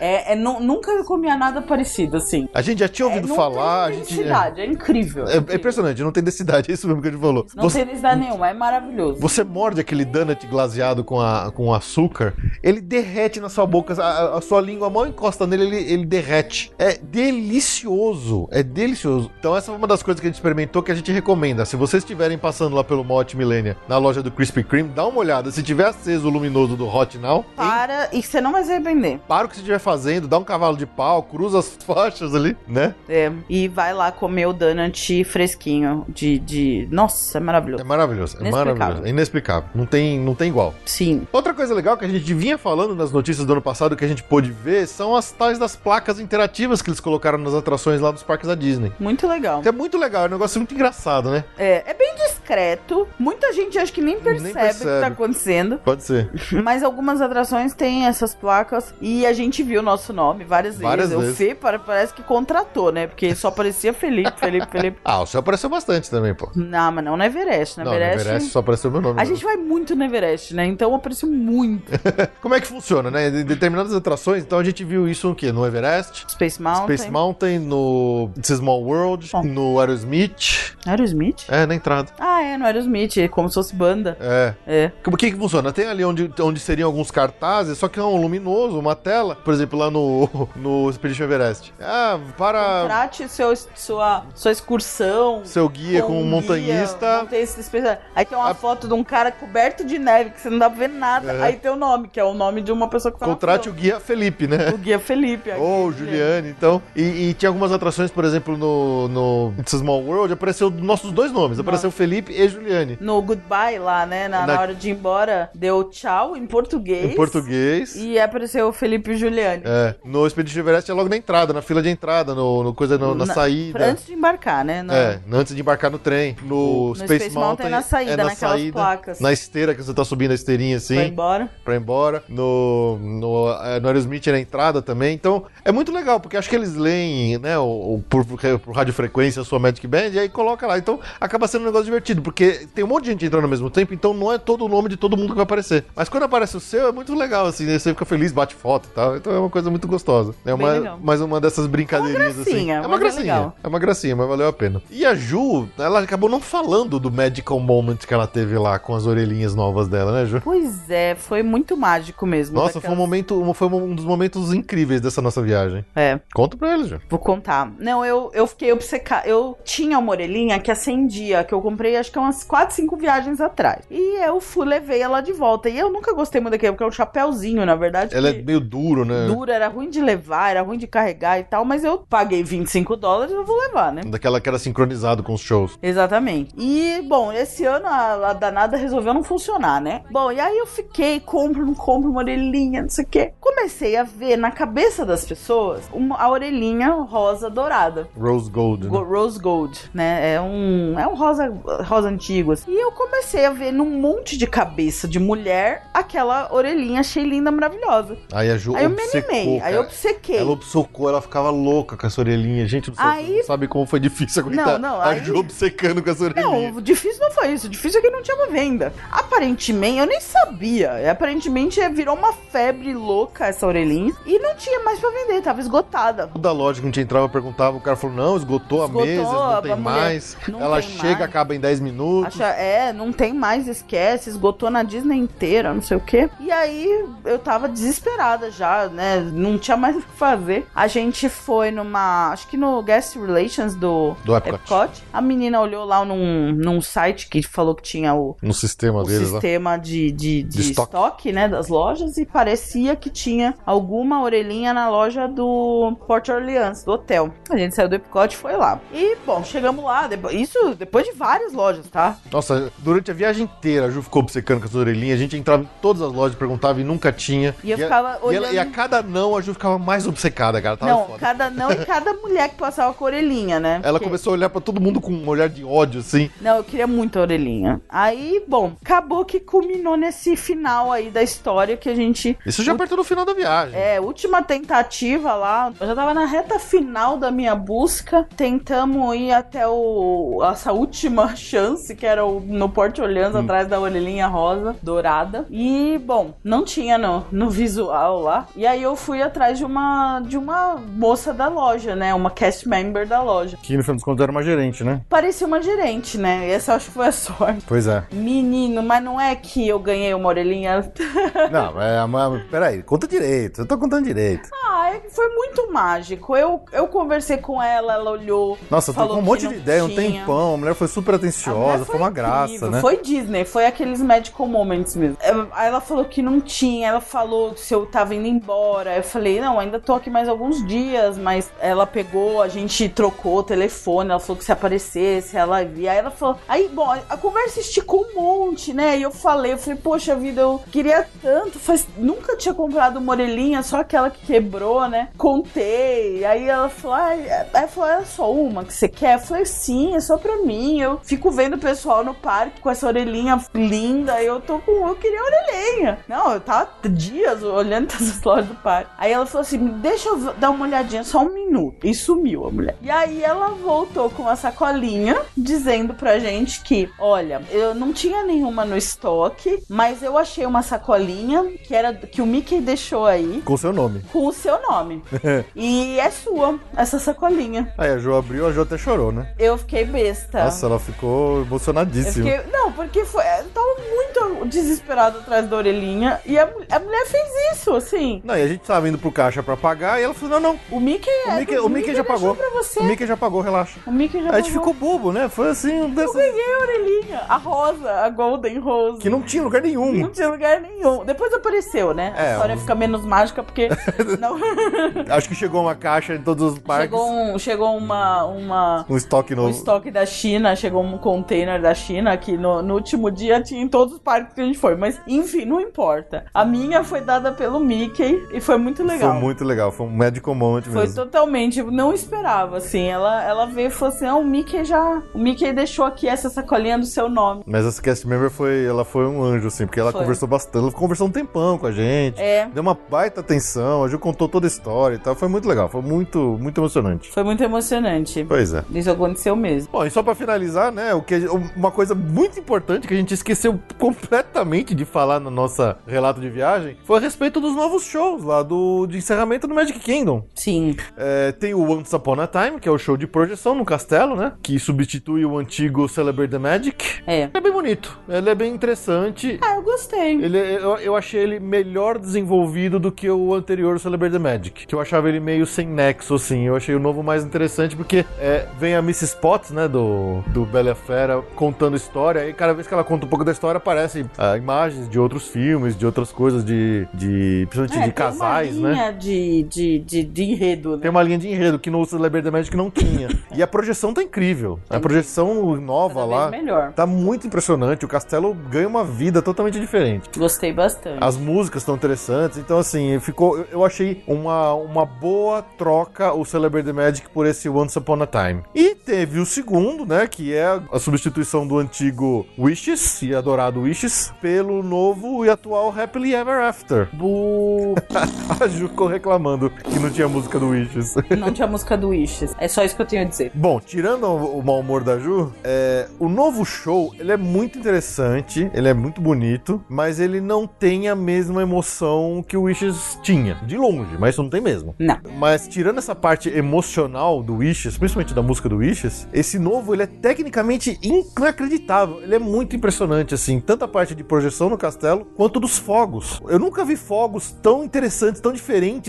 é, é nunca comia nada parecido, assim. A gente já tinha ouvido é, não falar, a tem densidade, é, incrível. É, é incrível. impressionante, não tem densidade, é isso mesmo que a gente falou. Não Você- tem densidade nenhuma, é maravilhoso. Você morde aquele donut glaseado com, a, com açúcar, ele derrete na sua boca, a, a sua língua mal encosta nele, ele, ele derrete. É delicioso, é delicioso. Então essa foi uma das coisas que a gente experimentou que a gente recomenda. Se vocês estiverem passando lá pelo Mote Millennia, na loja do Krispy Kreme, dá uma olhada. Se tiver aceso o luminoso do Hot Now, Para e você não vai se arrepender. para o que você estiver fazendo, dá um cavalo de pau, cruza as faixas ali, né? É, e vai lá comer o donut fresquinho de, de... Nossa, é É maravilhoso. maravilhoso, é maravilhoso, é inexplicável. Não tem, não tem igual. Sim. Outra coisa legal que a gente vinha falando nas notícias do ano passado que a gente pôde ver são as tais das placas interativas que eles colocaram nas atrações lá dos parques da Disney. Muito legal. Que é muito legal, é um negócio muito engraçado, né? É, é bem discreto. Muita gente acho que nem percebe, o que percebe. tá acontecendo. Pode ser. Mas algumas atrações têm essas placas e a gente viu o nosso nome várias vezes. Várias o vezes. Fê para- parece que contratou, né? Porque só aparecia Felipe, Felipe, Felipe. Ah, o seu apareceu bastante também, pô. Não, mas não no Everest. No Não, no Everest, Everest só apareceu meu nome. a né? gente vai muito no Everest, né? Então apareceu muito. Como é que funciona, né? Em determinadas atrações, então a gente viu isso no quê? No Everest, Space Mountain. Space Mountain, no It's a Small World, Bom. no Aerosmith. Aerosmith? É, na entrada. Ah, é, no Aerosmith, como se fosse banda. É. É. Como que, que funciona? Tem ali onde, onde seriam alguns cartazes, só que é um luminoso, uma tela. Por exemplo, lá no, no Expedition Everest. Ah, para Trate seu, sua, sua excursão. seu guia com um guia, montanhista. especial. Aí tem uma A- foto de um cara coberto de neve que você não dá pra ver nada. É. Aí tem o nome, que é o nome de uma pessoa que na Contrate o foto. guia Felipe, né? o guia Felipe. Ou Juliane, então. E, e tinha algumas atrações, por exemplo, no, no It's a Small World, apareceu nossos dois nomes. Apareceu Felipe e Juliane. No Goodbye lá, né? Na, Na- na hora de ir embora, deu tchau em português. Em português. E apareceu o Felipe e Juliane. É, no Expedition Everest é logo na entrada, na fila de entrada, no, no coisa no- na, Na- saída. Antes de embarcar, né? No- É, antes de embarcar no trem. No, No Space, Space Mountain Mountain é na saída, é na naquelas saída, placas. Na esteira que você tá subindo a esteirinha assim. Foi embora. pra ir embora. No, no, é, no Aerosmith é na entrada também. Então, é muito legal, porque acho que eles leem, né, o, o- por, por radiofrequência a sua Magic Band e aí coloca lá. Então, acaba sendo um negócio divertido, porque tem um monte de gente entrando ao mesmo tempo, então não é todo o nome de todo mundo que vai aparecer. Mas quando aparece o seu, é muito legal, assim, né? Você fica feliz, bate foto e tal. Então é uma coisa muito gostosa. É uma, legal. mais uma dessas brincadeirinhas, assim. gracinha, É uma mas é gracinha. legal. É uma gracinha, mas valeu a pena. E a Ju, ela acabou não falando do Magical Moment que ela teve lá com as orelhinhas novas dela, né, Ju? Pois é, foi muito mágico mesmo. Nossa, foi um daquelas- momento, foi um dos momentos incríveis dessa nossa viagem. É, Conta pra eles, Ju. vou contar. Não, eu, eu fiquei obcecada. Eu tinha uma orelhinha que acendia, que eu comprei acho que umas 4, 5 viagens atrás. E eu fui, levei ela de volta. E eu nunca gostei muito daquele, porque é um chapéuzinho, na verdade. Ela é meio duro, né? duro, era ruim de levar, era ruim de carregar e tal. Mas eu paguei 25 dólares, eu vou levar, né? Daquela que era sincronizado com os shows. Exatamente. E, bom, esse ano a, a danada resolveu não funcionar, né? Bom, e aí eu fiquei, compro, não compro uma orelhinha, não sei o quê. Comecei a ver na cabeça das pessoas uma, a orelhinha rosa dourada. Rose Gold. né? Go- Rose Gold, né? É um, é um rosa, cachorros antigos. E eu comecei a ver num monte de cabeça de mulher aquela orelhinha, achei linda, maravilhosa. Aí a Ju Aí eu me animei, aí eu obcequei. Ela obcecou, ela ficava louca com essa orelhinha. Gente, não, Aí- não sabe como foi difícil aguentar Não, não, a aí- obcecando com essa orelhinha. Não, difícil não foi isso. Difícil é que não tinha uma venda. Aparentemente, eu nem sabia. É, Aparentemente virou uma febre louca essa orelhinha. E não tinha mais pra vender, tava esgotada. Da loja que a gente entrava, perguntava, o cara falou: não, esgotou, Esgotou, há meses, não tem a mais. não Ela tem chega, mais. acaba em 10 minutos. Acha, é, não tem mais, esquece, esgotou na Disney inteira, não sei o quê. E aí eu tava desesperada já, né? Não tinha mais o que fazer. A gente foi numa. Acho que no Guest Relations do, Do Epcot. A menina olhou lá num, num site que falou que tinha o, No sistema o deles lá. sistema de, de, de, De estoque. estoque. né, das lojas e parecia que tinha alguma orelhinha na loja do Port Orleans, do hotel. A gente saiu do Epcot e foi lá. E, bom, chegamos lá, depo- isso depois de várias lojas, tá? Nossa, durante a viagem inteira a Ju ficou obcecando com as orelhinhas. A gente entrava em todas as lojas, perguntava e nunca tinha. E eu a- ficava e, ela- olhando- e a cada não, a Ju ficava mais obcecada, cara. Tava não, foda. cada não e cada mulher que passava com a orelhinha, né? Ela Porque- começou a olhar pra todo mundo com um olhar de ódio, assim. Não, eu queria muito a orelhinha. Aí, bom, acabou que culminou nesse final aí da história que a gente Isso já perto do final da viagem. É, última tentativa lá. Eu já tava na reta final da minha busca. Tentamos ir até o essa última chance, que era o, no Porto Orleans, atrás da orelhinha rosa, dourada. E, bom, não tinha no, no visual lá. E aí eu fui atrás de uma de uma moça da loja, né? Uma cast member da loja. Que no final dos contos era uma gerente, né? Parecia uma gerente, né? Essa eu acho que foi a sorte. Pois é. Menino, mas não é que eu ganhei uma orelhinha Não, é uma. Peraí, conta direito. Eu tô contando direito. Ah, é foi muito mágico. Eu, eu conversei com ela, ela olhou. Nossa, falou trocou um monte de ideia, um tinha. tempão. A mulher foi super atenciosa, foi uma graça, incrível, né? Foi Disney, foi aqueles medical moments mesmo. Aí ela falou que não tinha, ela falou se eu tava indo embora. Eu falei, não, ainda tô aqui mais alguns dias, mas ela pegou, a gente trocou o telefone, ela falou que se aparecesse, ela via. Aí ela falou, aí, bom, a conversa esticou um monte, né? E eu falei, eu falei, poxa vida, eu queria tanto, faz... nunca tinha comprado uma orelhinha, só aquela que quebrou, né? Contei. Aí ela falou, ai, é- falou, é só uma que você quer? Eu falei, sim, é só pra mim. Eu fico vendo o pessoal no parque com essa orelhinha linda. Eu tô com. Eu queria orelhinha. Não, eu tava dias olhando essas lojas do parque. Aí ela falou assim: deixa eu dar uma olhadinha, só um minuto. E sumiu a mulher. E aí ela voltou com uma sacolinha dizendo pra gente que, olha, eu não tinha nenhuma no estoque, mas eu achei uma sacolinha que era que o Mickey deixou aí Com o seu nome. com o seu nome. e é sua, essa sacolinha. Aí a Jo abriu, a Jo até chorou, né? Eu fiquei besta. Nossa, ela ficou emocionadíssima. fiquei, não, porque foi, eu tava muito desesperado atrás da orelhinha e a, a mulher fez isso, assim. Não, e a gente tava indo pro caixa pra pagar e ela falou: não, não. O Mickey, O é, Mickey, o Mickey já pagou. O Mickey já pagou, relaxa. O Mickey já a gente pagou. ficou bobo, né? Foi assim, um Eu desses ganhei a orelhinha, a rosa, a Golden Rose. que não tinha lugar nenhum. Não tinha lugar nenhum. Depois apareceu, né? É, a história um- fica menos mágica porque. não. Acho que chegou uma caixa em todos os parques. chegou um, chegou uma, uma, Um estoque um novo. estoque da China, chegou um container da China que no, no último dia tinha em todos os parques que a gente foi. Mas, enfim, não importa. A minha foi dada pelo Mickey e foi muito legal. Foi muito legal, foi um medical moment Foi mesmo. totalmente, não esperava, assim. Ela, ela veio e falou assim: ah, o Mickey já. O Mickey deixou aqui essa sacolinha do seu nome. Mas essa cast member foi, ela foi um anjo, assim, porque ela Foi. conversou bastante, ela conversou um tempão com a gente. É. Deu uma baita atenção, a Ju contou toda a história e tal. Foi muito legal, foi muito, muito emocionante. Foi muito emocionante. Pois é. Isso aconteceu mesmo. Bom, e só pra finalizar, né, o que uma coisa muito importante que a gente esqueceu completamente de falar no nosso relato de viagem foi a respeito dos novos shows lá do de encerramento do Magic Kingdom. Sim. É, tem o Once Upon a Time, que é o show de projeção no castelo, né, que substitui o antigo Celebrate the Magic. É. É bem bonito, ele é bem interessante. Ah, eu gostei. Ele, eu, eu achei ele melhor desenvolvido do que o anterior Celebrate the Magic. Que eu achava ele meio sem nexo, assim. Eu achei o novo mais interessante porque é, vem a Mrs. Potts, né, do, do Bela Fera, contando história. E cada vez que ela conta um pouco da história, aparecem ah, imagens de outros filmes, de outras coisas, de, de principalmente É, de casais, né? linha de, de, de, de enredo, né? Tem uma linha de enredo que no Celebrate the Magic não tinha. e a projeção tá incrível. A projeção nova Cada lá melhor. tá muito impressionante. O castelo ganha uma vida totalmente diferente. Gostei bastante. As músicas estão interessantes, então assim, ficou. eu- achei uma, uma boa troca o Celebrate the Magic por esse Once Upon a Time. E teve o segundo, né? Que é a substituição do antigo Wishes e adorado Wishes pelo novo e atual Happily Ever After. Bu... A Ju ficou reclamando que não tinha música do Wishes. Não tinha música do Wishes. É só isso que eu tenho a dizer. Bom, tirando o o mau humor da Ju, é, o novo show, ele é muito interessante, ele é muito bonito, mas ele não tem a mesma emoção que o Wishes tinha. De longe, mas isso não tem mesmo. Não. Mas tirando essa parte emocional do Wishes, principalmente da música do Wishes, esse novo, ele é tecnicamente inacreditável. Ele é muito impressionante, assim, tanto a parte de projeção no castelo, quanto dos fogos. Eu nunca vi fogos tão interessantes, tão diferentes,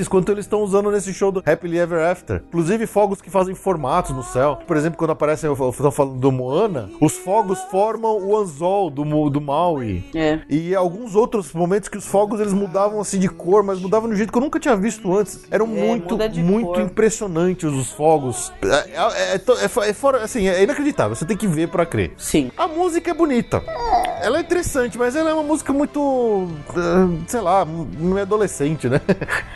quanto eles estão usando nesse show do Happily Ever After. Inclusive fogos que fazem formatos no céu. Por exemplo, quando aparece, eu tô falando do Moana, os fogos formam o anzol do, do Maui. É. E alguns outros momentos que os fogos eles mudavam assim de cor, mas mudavam de um jeito que eu nunca tinha visto antes. Eram É, muito, muito cor. impressionantes os fogos. É, é- é é é fora, assim, é inacreditável. Você tem que ver pra crer. Sim. A música é bonita. Ela é interessante, mas ela é uma música muito. ah, sei lá, não é adolescente, né?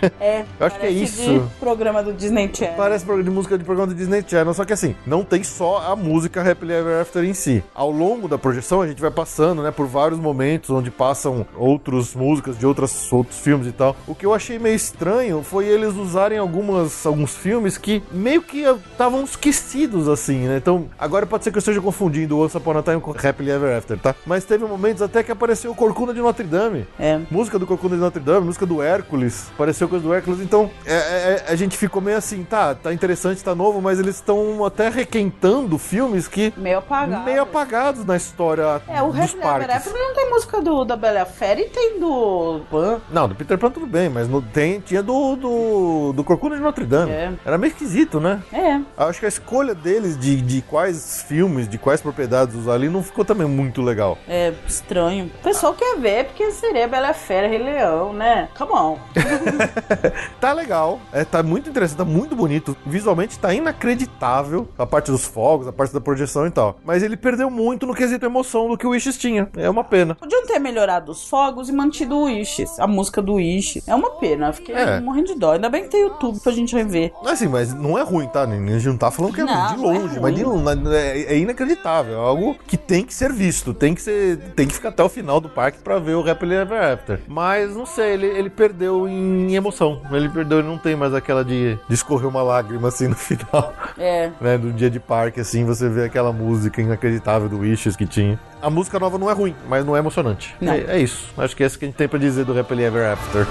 É. Eu acho que é isso. programa do Disney Channel. Parece programa de música de programa do Disney Channel, só que assim, não tem só a música Happily Ever After em si. Ao longo da projeção, a gente vai passando, né, por vários momentos onde passam outras músicas de outras, outros filmes e tal. O que eu achei meio estranho foi eles usarem algumas, alguns filmes que meio que estavam esquecidos, assim, né? Então, agora pode ser que eu esteja confundindo Once Upon a Time com Happily Ever After, tá? Mas teve momentos até que apareceu o Corcunda de Notre Dame. É. Música do Corcunda de Notre Dame, música do Hércules, apareceu coisa do Hércules, então é- é- é- a gente ficou meio assim, tá, tá interessante, tá novo, mas eles estão até requentando filmes que Meio apagado. meio apagados na história É, o parques. After não tem música do, da Bela Fera e tem do Pan. Não, do Peter Pan tudo bem, mas no, tem, tinha do, do, do Corcunda de Notre Dame. É. Era meio esquisito, né? É. Acho que a escolha deles de, de quais filmes, de quais propriedades usar ali não ficou também muito legal. É estranho. O pessoal quer ver porque seria Bela Fera, Rei Leão, né? Come on. Tá legal, é, tá muito interessante, tá muito bonito. Visualmente tá inacreditável a parte dos fogos, a parte da projeção e tal. Mas ele perdeu muito no quesito emoção do que o Wishes tinha. É uma pena. Podiam ter melhorado os fogos e mantido o Wishes, a música do Wishes. É uma pena, fiquei É. morrendo de dó. Ainda bem que tem YouTube pra gente rever. Assim, mas não é ruim, tá? A gente não tá falando que é Não, de não é longe, mas de, ruim. é, é inacreditável. É algo que tem que ser visto. Tem que ser. Tem que ficar até o final do parque pra ver o Happily Ever After. Mas não sei, ele, ele perdeu em emoção. Ele perdeu, ele não tem mais aquela de, de escorrer uma lágrima assim no final. É. né, do dia de parque, assim, você vê aquela música inacreditável do Wishes que tinha. A música nova não é ruim, mas não é emocionante. Não. É, é isso. Acho que é isso que a gente tem pra dizer do Happily Ever After.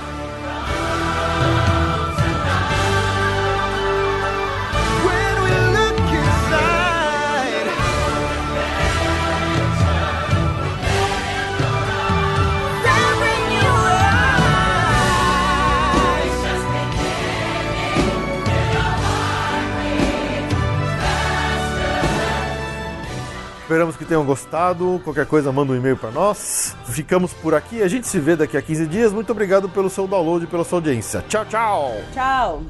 Esperamos que tenham gostado. Qualquer coisa, manda um e-mail pra nós. Ficamos por aqui. A gente se vê daqui a 15 dias. Muito obrigado pelo seu download e pela sua audiência. Tchau, tchau! Tchau.